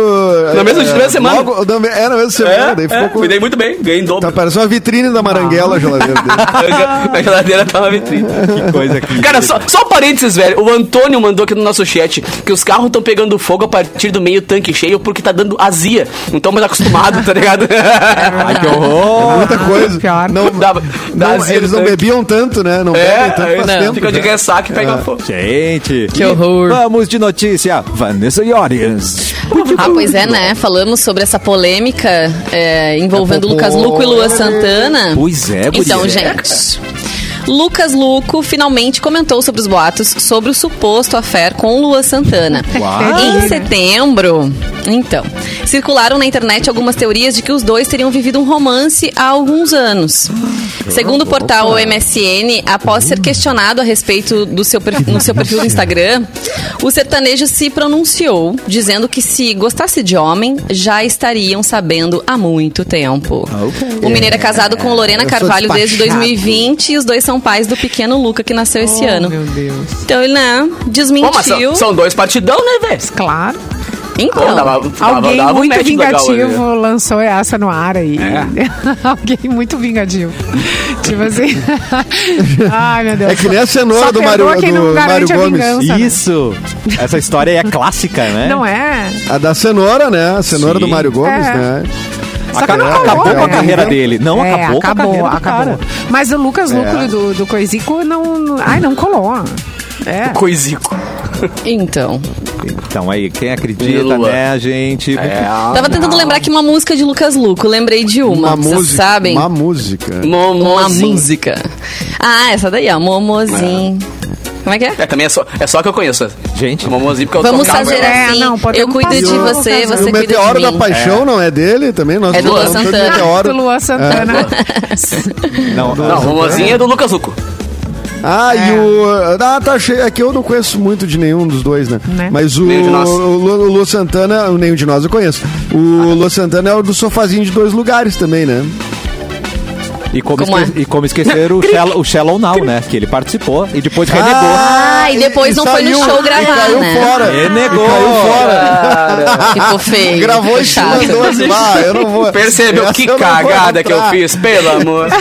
Na mesma- é, semana. logo- na é, na mesma semana. daí ficou é, com- cuidei muito bem, ganhei em Tá dobro. parecendo uma vitrine da Maranguela a geladeira dele. [LAUGHS] a geladeira tá uma vitrine. Que coisa aqui. Cara, só, só um parênteses, velho. O Antônio mandou aqui no nosso chat que os carros estão pegando fogo a partir do meio tanque cheio porque tá dando azia. Não estão mais acostumados, tá ligado? Ai, que horror. Muita coisa. pior. Não, Dá- dá não, eles não bebiam tanto, né? Não É, bebem tanto não, tempo. fica de já. ressaca e pega fogo. Gente. Que horror. Vamos de notícia. Vanessa Iorias. Ah, pois é, né? Falamos sobre essa polêmica é, envolvendo Lucas Luco e Lua Santana. Pois é, guria. Então, gente. Lucas Luco finalmente comentou sobre os boatos sobre o suposto affair com Lua Santana. Uau. Em setembro, então, circularam na internet algumas teorias de que os dois teriam vivido um romance há alguns anos. Segundo o portal MSN, após ser questionado a respeito do seu no seu perfil do Instagram, o sertanejo se pronunciou, dizendo que se gostasse de homem, já estariam sabendo há muito tempo. O mineiro é casado com Lorena Carvalho desde despachado. 2020 e os dois são pais do pequeno Luca que nasceu esse ano. Meu Deus. Então ele, né, Pô, desmentiu. são, são dois partidão, né, velho? Claro. Então, Pô, dava- dava- Alguém dava muito legal vingativo lançou essa no ar aí. É. [LAUGHS] Alguém muito vingativo. tipo assim. [LAUGHS] Ai, meu Deus. É que nem a cenoura Só do Mário- do Mário Gomes. vingança, né? Isso. Essa história aí é clássica, né? Não é? A da cenoura, né? A cenoura Sim. do Mário Gomes, É. né? Só que não Acabou- colou, Acabou né? com a carreira dele. Não, É, acabou, com a acabou, carreira do acabou. cara. Mas o Lucas É. Lúculo do, do Coisico não, não- Ai, não colou. É. Coisico. então. Então aí, quem acredita, né, gente? Tava tentando lembrar aqui uma música de Lucas Luco. Lembrei de uma. Uma Vocês música. sabem? Uma música. Uma Momozinho. música. Ah, essa daí, ó. Momozinho. Como é que é? É, também é só, é só que eu conheço. Gente. Momozinho, porque eu Vamos tocava fazer ela. É, assim. não, podemos eu cuido de passar. você, E E você o cuida Meteoro de da mim. Paixão não é dele também? Nós É do Luan de Santana. Do Luan Santana. Não, Não, o Momozinho é do Lucas Luco. Ah, É. e o. Ah, tá cheio. É que eu não conheço muito de nenhum dos dois, né? Né? Mas o, de o, o Lu Santana, nenhum de nós eu conheço. O Lu Santana é o do sofazinho de dois lugares também, né? E como, Como esque- é? e como esquecer o [LAUGHS] Shallow, o Shallow Now, né? Que ele participou e depois renegou. Ah, e depois não foi no show gravar, e caiu né? fora. Renegou. E caiu fora. Ficou feio. Gravou e mandou assim, ah, eu não vou. Percebeu que [LAUGHS] não cagada que eu fiz, pelo amor. [LAUGHS]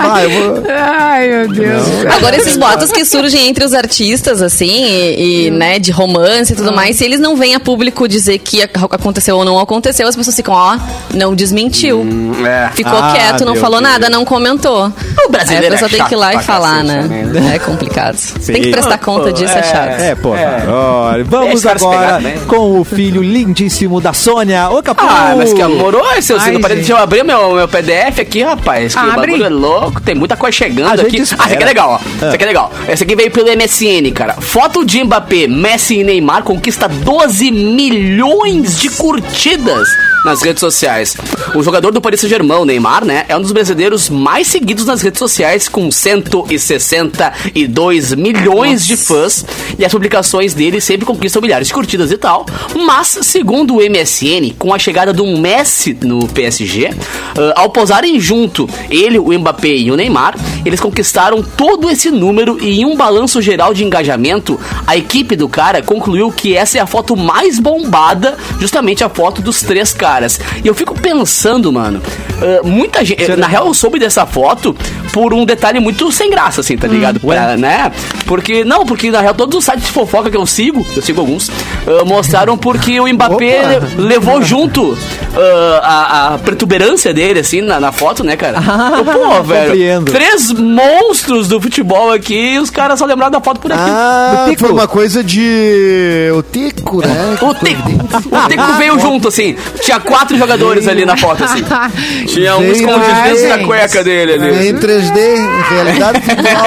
Ah, eu vou... Ai, meu Deus. Agora, esses boatos que surgem entre os artistas, assim, e, e, né, de romance e tudo mais, se eles não vêm a público dizer que ac- aconteceu ou não aconteceu, as pessoas ficam, ó, não desmentiu. É. Ficou Ah, quieto, não falou Deus. nada, não comentou. O brasileiro Aí a pessoa é tem que ir lá e falar, cacete, né? É complicado. [LAUGHS] Tem que prestar conta disso, é, é. chato. É, pô. É. Olha, vamos Deixa agora pegar, né? com o filho lindíssimo da Sônia. Ô, Capu! Ah, mas que amor, Oi, seu Ai, gente. que eu abri meu, meu PDF aqui, rapaz. Que Abre. bagulho é louco, tem muita coisa chegando aqui. espera. Ah, esse aqui é legal, ó. Esse aqui é legal. Esse aqui veio pelo MSN, cara. Foto de Mbappé, Messi e Neymar conquista 12 milhões de curtidas nas redes sociais. O jogador do Paris Saint-Germain, Neymar, né, é um dos brasileiros mais seguidos nas redes sociais, com 162 milhões de fãs. E as publicações dele sempre conquistam milhares de curtidas e tal. Mas, segundo o MSN, com a chegada do Messi no PSG, ah, ao posarem junto ele, o Mbappé e o Neymar, eles conquistaram todo esse número e em um balanço geral de engajamento, a equipe do cara concluiu que essa é a foto mais bombada, justamente a foto dos três caras. E eu fico pensando, mano, ah, muita gente. Na real, eu soube dessa foto por um detalhe muito sem graça, assim, tá ligado? Pra, né? Porque, não, porque na real, todos os sites de fofoca que eu sigo, eu sigo alguns, ah, mostraram porque o Mbappé Opa! levou junto ah, a, a protuberância dele, assim, na, na foto, né, cara? [LAUGHS] Eu, Pô, velho, compreendo. três monstros do futebol aqui e os caras só lembraram da foto por aqui. Ah, Tico. foi uma coisa de. O Tico, né? [LAUGHS] O Teco, o Teco veio junto, assim. Tinha quatro jogadores ali na foto, assim. [LAUGHS] Tinha um escondido dentro da gente. Cueca dele ali. Em 3D, em realidade virtual.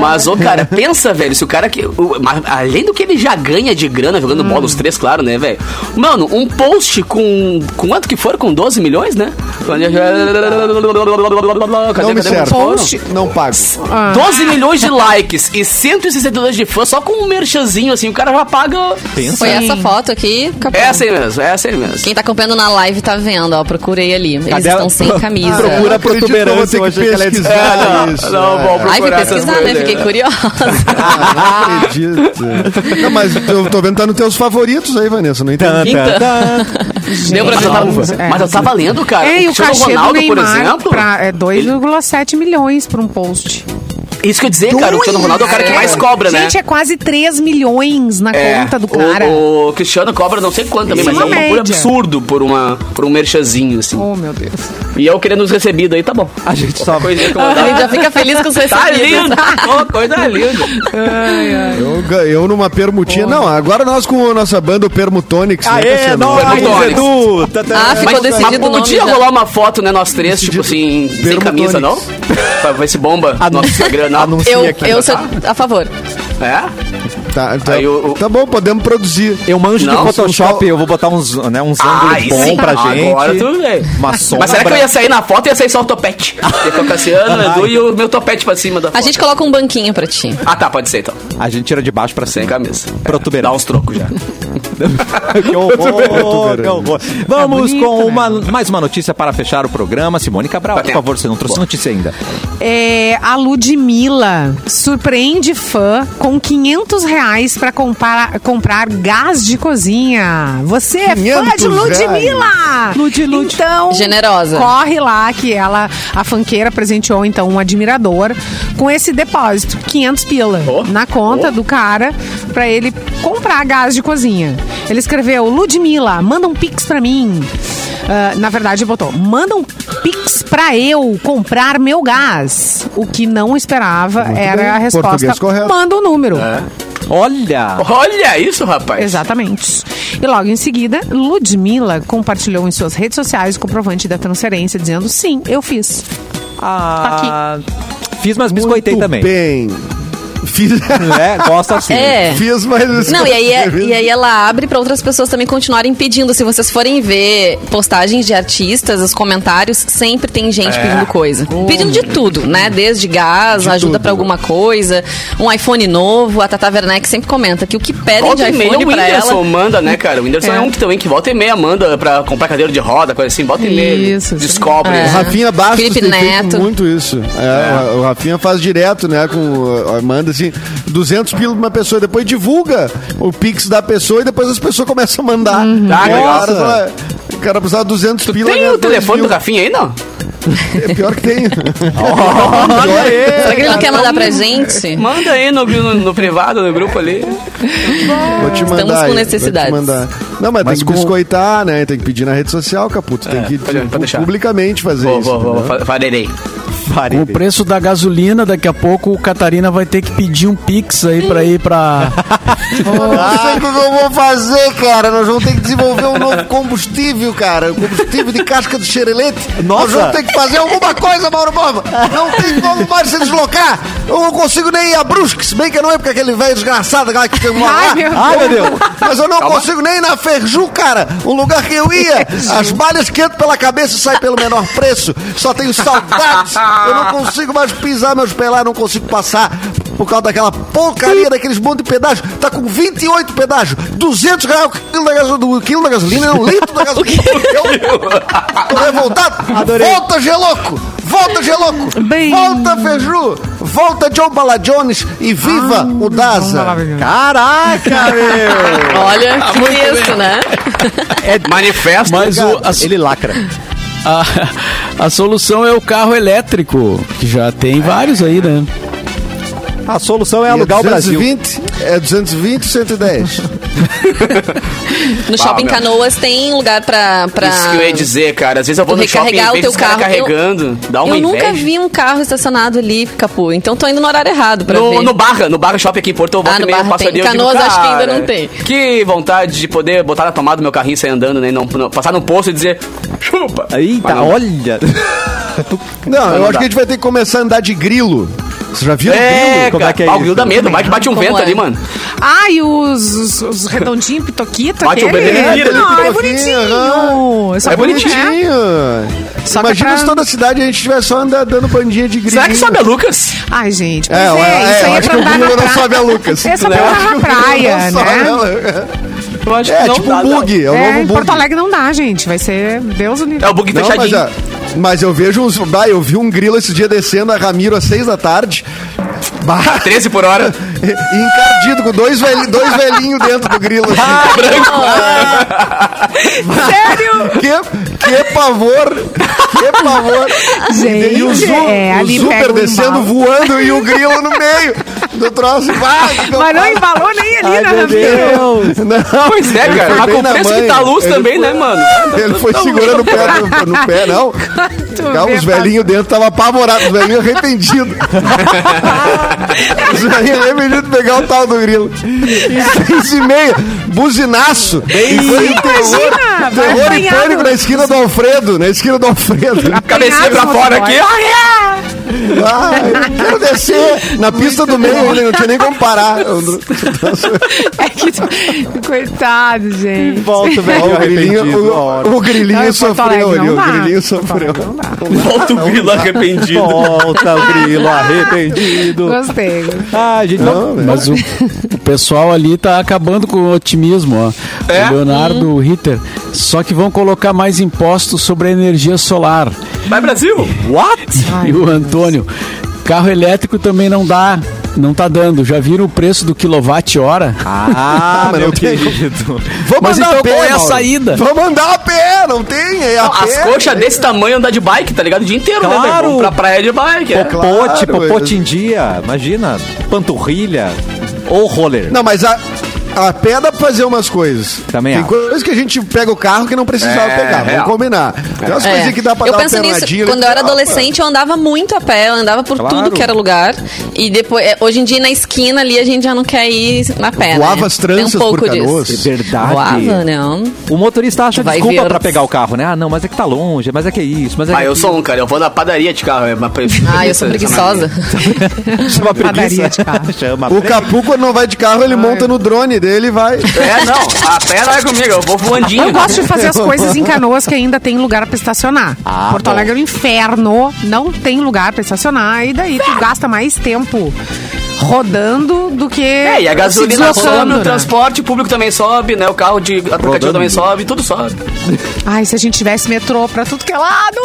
Mas, ô, cara, pensa, velho, se o cara que. o- mas além do que ele já ganha de grana jogando bola, os três, claro, né, velho? Mano, um post com. Com quanto que for? Com 12 milhões, né? Cadê, Não me cadê? serve. Post. Não pago. 12 milhões de likes e 162 de fãs só com um merchanzinho, assim, o cara já paga. Pensa. Foi essa foto aqui, Capão. É essa aí mesmo, é essa aí mesmo. Quem tá acompanhando na live tá vendo, ó. Procurei ali. Eles Cadê a- estão sem camisa. Procura a que vou protuberância. ter Eu que achei que ela ia dizer. pesquisar não, isso. não, é. vou Ai, fui procurar pesquisar, né? Fiquei curiosa. [LAUGHS] Ah, não acredito. Não, mas eu tô vendo que tá nos teus favoritos aí, Vanessa. Não entendi. tan, tan. Deu pra Mas eu, tava, É. mas eu tava lendo, cara. É, e o cachê do Ronaldo, por Neymar exemplo. pra, é 2,7 milhões pra um post. Isso que eu dizer, cara. O Cristiano Ronaldo é o cara que mais cobra, né? Gente, é quase 3 milhões na É, conta do o- cara. O, Cristiano cobra não sei quanto também, Isso mas é é um bagulho absurdo por, uma, por um merchazinho, assim. Oh, meu Deus. E eu querendo os recebidos aí, tá bom. A gente só. Coisinha que eu A gente já fica feliz com os [LAUGHS] Tá recebidos. lindo! [LAUGHS] Ô, coisa linda. Eu, ga- eu numa permutinha. Não, agora nós com a nossa banda, o Permutonics. né, Aê, Cassiano? nós. Edu! Tan, tan. Ah, ficou Mas, decidido o mas nome podia já. rolar uma foto, né, nós três, tipo assim, sem camisa, não? Pra ver se bomba nosso Instagram, não. Anuncia Eu, aqui. eu sou a favor. É? Tá, tá, Aí o- tá bom, podemos produzir. Eu manjo Não, de Photoshop, eu vou botar uns, né, uns Ah, ângulos bons sim. pra gente. Agora tu vê. Uma sombra. Mas será que eu ia sair na foto e ia sair só o topete? [LAUGHS] Ia com o Cassiano, o Edu e o meu topete pra cima da foto. A gente coloca um banquinho pra ti. Ah, tá, pode ser então. A gente tira de baixo pra Sem cima. camisa. Protuberante. Dá uns trocos já. [LAUGHS] [LAUGHS] que horror, que horror. Vamos bonito, com né? uma, mais uma notícia para fechar o programa. Simone Cabral, por favor, você não trouxe notícia ainda. É, a Ludmilla surpreende fã com 500 reais pra comprar, comprar gás de cozinha. Você é fã 500 de Ludmilla! Lud, Lud. Então, Generosa. corre lá que ela, a fanqueira, presenteou então um admirador com esse depósito, 500 pila, na conta do cara pra ele comprar gás de cozinha. Ele escreveu, Ludmilla, manda um pix pra mim. Ah, na verdade, botou, manda um pix pra eu comprar meu gás. O que não esperava era bem. a resposta, manda o número. Olha! Olha isso, rapaz. Exatamente. E logo em seguida, Ludmilla compartilhou em suas redes sociais o comprovante da transferência, dizendo: sim, eu fiz. Ah, Fiz, mas biscoitei Muito também. Bem. Fiz, É, gosto [LAUGHS] assim. É. fiz mas Não, e aí, é- [LAUGHS] e aí ela abre pra outras pessoas também continuarem pedindo. Se vocês forem ver postagens de artistas, os comentários, sempre tem gente pedindo coisa. Pedindo de tudo, né? Desde gás, De ajuda tudo. pra alguma coisa, um iPhone novo. A Tata Werneck sempre comenta que o que pedem de Volta e meia iPhone o pra Whindersson ela... manda, né, cara? O Whindersson é. É. um que também que volta e meia manda pra comprar cadeira de roda, coisa assim. Volta e meia. Isso. Descobre. É. O Rafinha Bastos Felipe tem feito Neto. muito isso. É, O o Rafinha faz direto, né? Com, uh, assim, 200 pila pra uma pessoa, depois divulga o Pix da pessoa e depois as pessoas começam a mandar. Ah, que o, legal. cara, o cara precisava de 200 pila. Tem ganha o telefone mil. do Rafinha aí, não? É pior que tem. [LAUGHS] Olha aí! Será que ele não quer mandar pra gente? Manda aí no, no, no privado, no grupo ali. Vou te mandar. Estamos com aí, vou te necessidades. mandar. Não, mas, Mas tem que com- biscoitar, né? Tem que pedir na rede social, Caputo. Tem É, que pode- pode publicamente fazer Vou, isso. vou, vou, farei. O preço da gasolina, daqui a pouco o Catarina vai ter que pedir um pix aí pra ir pra. [LAUGHS] Não sei o que eu vou fazer, cara. Nós vamos ter que desenvolver um novo combustível, cara. Um combustível de casca de xerelete. Nossa. Nós vamos ter que fazer alguma coisa, Mauro Borba. Não tem como mais se deslocar. Eu não consigo nem ir a Brusque, se bem que não é porque aquele velho desgraçado lá que tem um Ai, meu Ai, meu Deus! Mas eu não consigo nem ir na Ferju, cara. O lugar que eu ia. [LAUGHS] As malhas que entram pela cabeça e saem pelo menor preço. Só tenho saudades. Eu não consigo mais pisar meus pés lá, não consigo passar. Por causa daquela porcaria daqueles monte de pedágio. Tá com 28 pedágios. 200 reais o quilo da gasolina. Do quilo da gasolina, não, litro da [LAUGHS] gasolina. Eu tô revoltado. Adorei. Volta, Geloco. Volta, Geloco. Bem. Volta, Ferju. Volta, John Bala Jones. E viva o Daza. Caraca, [LAUGHS] meu! Olha, que texto, né? Manifesto. Mas o, a, Ele lacra. [LAUGHS] a, a solução é o carro elétrico, que já tem vários aí, né? A solução é alugar o Brasil. 220, É 220, 110. [LAUGHS] No Shopping. Canoas tem lugar pra... pra... Isso que eu ia dizer, cara. Às vezes eu vou no shopping e recarregar o vejo teu os caras carro. Eu- carregando. Dá uma Eu nunca inveja. vi um carro estacionado ali, Capu. Então tô indo no horário errado pra No, ver. no Barra, no Barra Shopping aqui em Porto, eu volto Ah, no Barra passo ali, eu digo, Canoas acho que ainda cara, não tem. Que vontade de poder botar na tomada do meu carrinho e sair andando, né? Não, não- passar no posto e dizer, chupa. Eita, olha! Não, eu acho que a gente vai ter que começar a andar de grilo. Você já viu É? Como é que é ah, o isso? dá medo, vai que bate um Como vento é? ali, mano. Ah, e os, os, os redondinhos, pitoquito. Bate o aquele? bebê nele, Não, é pitoquinho, bonitinho. Só É que- bonitinho. Só Imagina é pra- se toda a cidade a gente tivesse só andando dando bandinha de grilo. Será que sabe a Lucas? Ai, gente. É, pois é, é, isso é, eu aí é acho pra andar na não praia. sabe a Lucas. Essa é pra Eu andar na praia, [LAUGHS] não né? Eu acho É, que não tipo dá, um não. bug, é o É, novo em bug. Porto Alegre não dá, gente. Vai ser Deus unido. É o bug Não, fechadinho. Ah, mas eu vejo uns. Bah, eu vi um grilo esse dia descendo a Ramiro às seis da tarde. Bah, 13 por hora. e encardido, com dois, velhi, dois velhinhos dentro do grilo. Assim. [LAUGHS] Sério? que, que pavor! Que pavor! Gente, e o, Zu, é, o Super descendo, voando e o grilo no meio do troço. Vai, [LAUGHS] Mas não embalou nem ali Ai, na meu Ramiro. Deus! Não, Pois é, cara. Mas com o preço que tá a luz Ele também, foi- né, mano? Ele foi segurando o pé no, no pé, não. [LAUGHS] Vê, os tá- velhinhos dentro estavam apavorados, os velhinhos arrependidos. os velhinhos arrependidos de pegar o tal do grilo. Seis e meia, buzinaço. e foi terror, terror e pânico na esquina do Alfredo, na esquina do Alfredo. Cabecinha pra fora aqui. motoboy. Ah, eu quero descer. Na pista do meio ele não tinha nem como parar. É que, coitado, gente. Volta, velho, o grilinho, arrependido. o, o grilinho Não, sofreu ali. não O grilinho sofreu. Não. Volta o grilo arrependido. Volta o grilo arrependido. Gostei. Ah, gente, Não, velho. Mas o, o pessoal ali tá acabando com o otimismo, ó. É? O Leonardo Ritter. Só que vão colocar mais impostos sobre a energia solar. Vai, Brasil! what? E o Antônio, carro elétrico também não dá. Não tá dando. Já viram o preço do quilowatt-hora? Ah, mas meu querido. Vamos Mas andar então a pé, qual é a Mauro. saída? Vamos andar a pé, não tem? É a Não, as pé. coxas desse tamanho andar de bike, tá ligado? O dia inteiro, né? Claro. Vamos pra praia de bike. É. Claro, Popote, popote mas- em dia. Imagina, panturrilha ou roller. Não, mas a, a pé dá pra fazer umas coisas. Também Tem acho. coisas que a gente pega o carro que não precisava É, pegar. real. Vamos combinar. Tem umas É. coisinhas que dá pra eu dar uma penso nisso. Quando eu era Ah, adolescente, eu andava muito a pé, eu andava por Claro. tudo que era lugar. E depois, é, hoje em dia, na esquina ali, a gente já não quer ir na pé. Voava né? as tranças Tem um pouco por Canoas. disso. É verdade. Voava, não. O motorista acha Vai desculpa ver pra pegar o carro, né? Ah, não, mas é que tá longe, mas é que é isso, mas é Ah, que eu sou um, cara. Eu vou na padaria de carro. É uma pre- [LAUGHS] Ah, eu sou preguiçosa. Chama Padaria de carro. [LAUGHS] Chama O Capu, quando não vai de carro, ele monta no drone dele e vai. É, não. A pé não é comigo. Eu vou voandinho. Eu gosto de fazer as coisas em canoas que ainda tem lugar pra estacionar. Ah, Porto bom. Alegre é um inferno, não tem lugar pra estacionar. E daí tu gasta mais tempo rodando do que. É, e a se gasolina deslocando, sobe, o né? transporte público também sobe, né? O carro de aplicativo também sobe, tudo sobe. Ai, se a gente tivesse metrô pra tudo que é lado!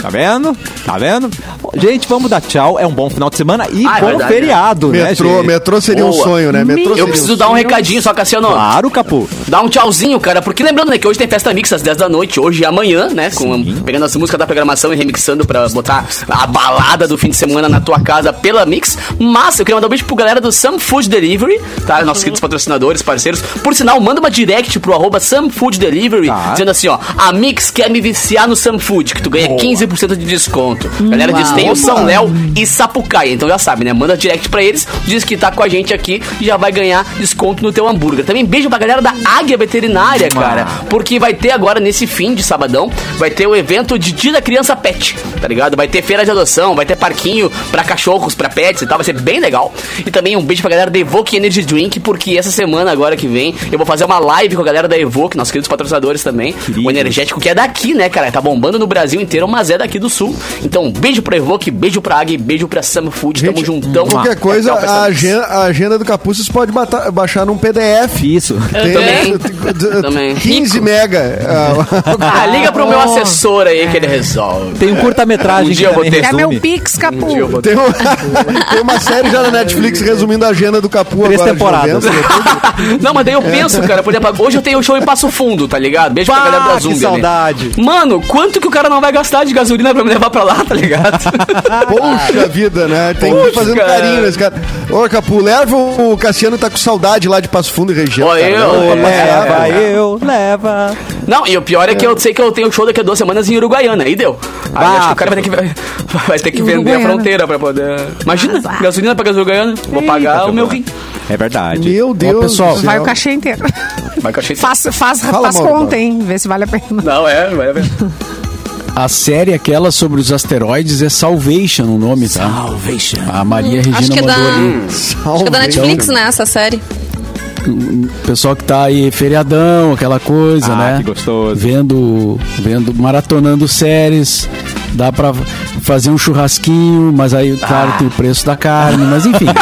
Tá vendo? Tá vendo? Gente, vamos dar tchau. É um bom final de semana e Ah, é bom verdade, feriado, né, Metrô, gente? metrô seria um Boa. sonho, né? Metrô Eu um preciso sonho. dar um recadinho, só Cassiano. Claro, Capu. Dá um tchauzinho, cara, porque lembrando, né, que hoje tem festa mix às 10 da noite, hoje e amanhã, né, com, pegando as músicas da programação e remixando pra botar a balada do fim de semana na tua casa pela Mix. Mas eu queria mandar beijo pro galera do Some Food Delivery, tá? Nossos queridos patrocinadores, parceiros. Por sinal, manda uma direct pro arroba Some Food Delivery, Tá. dizendo assim, ó, a Mix quer me viciar no Some Food, que tu ganha 15% de desconto. Galera de Uau. Esteio, São Léo e Sapucaia. Então já sabe, né? Manda direct pra eles, diz que tá com a gente aqui e já vai ganhar desconto no teu hambúrguer. Também beijo pra galera da Águia Veterinária, cara. Porque vai ter agora, nesse fim de sabadão, vai ter o evento de Dia da Criança Pet, tá ligado? Vai ter feira de adoção, vai ter parquinho pra cachorros, pra pets e tal. Vai ser bem legal. E também um beijo pra galera da Evoque Energy Drink, porque essa semana agora que vem eu vou fazer uma live com a galera da Evoque, nossos queridos patrocinadores também. O energético que é daqui, né, cara? Tá bombando no Brasil inteiro, mas é daqui do sul. Então, um beijo pra Evoque, beijo pra Águia e beijo pra Sam Food. Tamo Gente, juntão. Qualquer coisa, Festa a agenda, a agenda do Capu vocês podem bata- baixar num PDF. Isso. Eu também. [LAUGHS] Também. 15 Rico. mega. [LAUGHS] Ah, liga pro meu assessor aí que ele resolve. Tem um curta-metragem Um dia que eu vou ter. É meu Pix, Capu. Um Tem, um- [LAUGHS] tem uma série já na Netflix resumindo a agenda do Capu Três agora. temporadas. [LAUGHS] Não, mas daí eu penso, cara, por exemplo, hoje eu tenho um show em Passo Fundo, tá ligado? Beijo pra Pá, galera da que Zumbi. ali. saudade. Mano, quanto que o cara não vai gastar de gasolina pra me levar pra lá, tá ligado? [LAUGHS] Poxa vida, né? Tem que ir Poxa, fazendo cara. carinho nesse cara. Ô, Capu, leva o Cassiano tá com saudade lá de Passo Fundo e região. Ó, cara. eu, Leva pra é, eu, leva. Não, e o pior é que eu sei que eu tenho show daqui a duas semanas em Uruguaiana, aí deu. Aí Ah, acho que o cara vai ter que, [LAUGHS] vai ter que vender a fronteira pra poder. Imagina, gasolina pra Uruguaiana, vou pagar o meu rim. É verdade. Meu Deus pessoal, do Vai o cachê inteiro. Vai que eu achei. Faz, faz, Fala, faz Mauro, conta, hein? Vê se vale a pena. Não, é, vai ver. A série aquela sobre os asteroides é Salvation o nome, tá? Salvation. A Maria Regina Acho que é da, mandou ali. acho que é da Netflix, né, essa série. O pessoal que tá aí feriadão, aquela coisa, Ah, né? que gostoso. Vendo, vendo, maratonando séries. Dá pra fazer um churrasquinho, mas aí, claro, tem o preço da carne, mas enfim. [LAUGHS]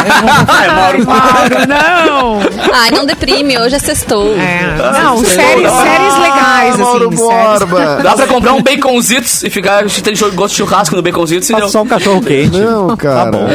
Ai, Mauro, Mauro, não! Ai, não deprime, hoje é sextou. É. Não, séries, séries legais, Mauro assim. séries- Borba. Dá pra comprar um baconzitos e ficar tendo gosto de churrasco no baconzitos e deu. só um cachorro quente. Não, cara. Tá bom.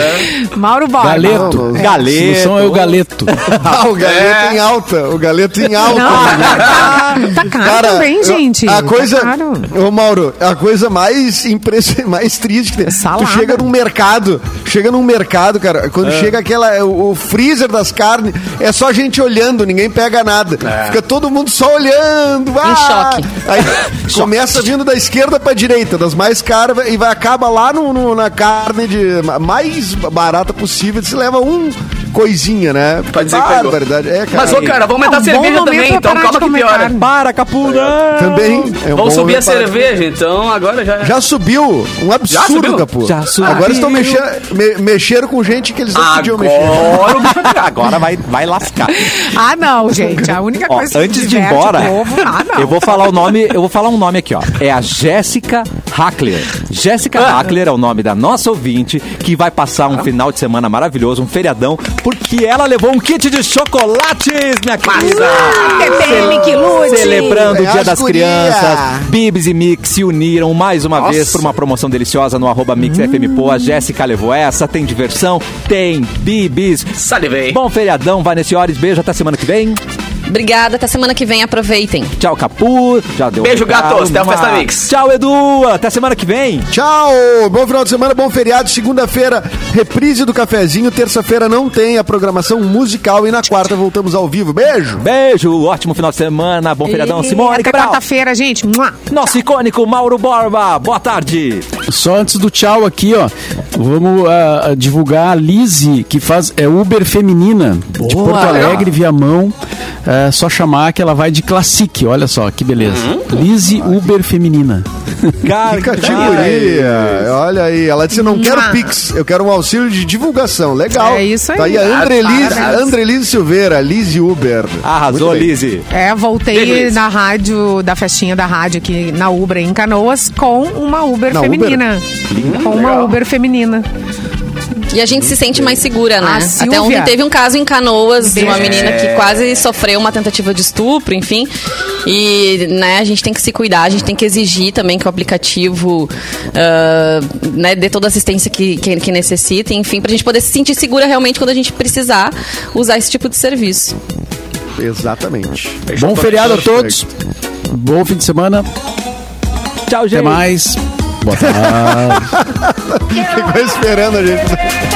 Mauro Borba. Galeto. Não, não. A Galeto. solução é o galeto. [LAUGHS] Ah, o galeto em alta. O galeto em alta. Não, tá, tá caro também, gente. A coisa. Tá caro. Ô, Mauro, a coisa mais impressionante, mais triste que tem. Salada. Tu chega num mercado, chega num mercado, cara, quando chega aquela. O, o freezer das carnes, é só gente olhando, ninguém pega nada. Fica todo mundo só olhando. ah! choque. Aí [LAUGHS] começa vindo da esquerda pra direita, das mais caras, e vai acaba lá no, no- na carne de ma- mais barata possível. Se leva um coisinha, né? Pra dizer que pegou. Barbaridade. É, cara. Mas, ô, cara, vamos aumentar a É um bom cerveja também, então calma que piora. Para, Capura! Também. é um Vamos subir a cerveja, então agora já... Já subiu. Um absurdo? Capu. Já subiu. Agora estão mexendo, me- mexeram com gente que eles não podiam mexer. Agora o bicho vai. [LAUGHS] Agora vai, vai lascar. Ah, não, gente. A única Ó, coisa que antes de ir embora, ah, eu vou falar o nome, eu vou falar um nome aqui, ó. É a Jéssica Hackler. Jéssica Ah. Hackler é o nome da nossa ouvinte que vai passar um final de semana maravilhoso, um feriadão, porque ela levou um kit de chocolates, minha querida. TPM que lute. Celebrando o Dia as das guria. Crianças, Bibs e Mix se uniram mais uma Nossa. vez por uma promoção deliciosa no arroba Mix FM Poa. A Jéssica levou essa, tem diversão, tem Bibis. Salivei. Bom feriadão, Vanessa Horas, beijo, até semana que vem. Obrigada, até semana que vem, aproveitem. Tchau, Capu. Já deu Beijo, recado. gatos. Até o Festa. Mix. Tchau, Edu. Até semana que vem. Tchau! Bom final de semana, bom feriado. Segunda-feira, reprise do cafezinho. Terça-feira não tem a programação musical. E na quarta voltamos ao vivo. Beijo! Beijo, ótimo final de semana. Bom feriadão, E Simone Até quarta-feira, gente. Nosso icônico Mauro Borba. Boa tarde. Só antes do tchau aqui, ó. Vamos ah, divulgar a Lise, que faz é Uber feminina de Porto Alegre, Viamão. É só chamar que ela vai de Classic. Olha só que beleza. Lise Uber feminina. Cara, Que categoria! Olha aí, ela disse: não quero. Pix, eu quero um auxílio de divulgação. Legal. É isso aí. Tá aí a Andrelise. Andrelise Silveira, Lise Uber. Arrasou. Lise. É, voltei na rádio, da festinha da rádio aqui na Uber em Canoas com uma Uber Na feminina. Com uma Uber feminina. E a gente se sente mais segura, né? Até ontem teve um caso em Canoas de uma menina que quase sofreu uma tentativa de estupro, enfim. E, né, a gente tem que se cuidar, a gente tem que exigir também que o aplicativo ah, né, dê toda a assistência que, que, que necessita, enfim, pra gente poder se sentir segura realmente quando a gente precisar usar esse tipo de serviço. Exatamente. Bom feriado a todos. Bom fim de semana. Tchau, gente. Até mais. Boa tarde. [LAUGHS] [LAUGHS] Ficou esperando a gente.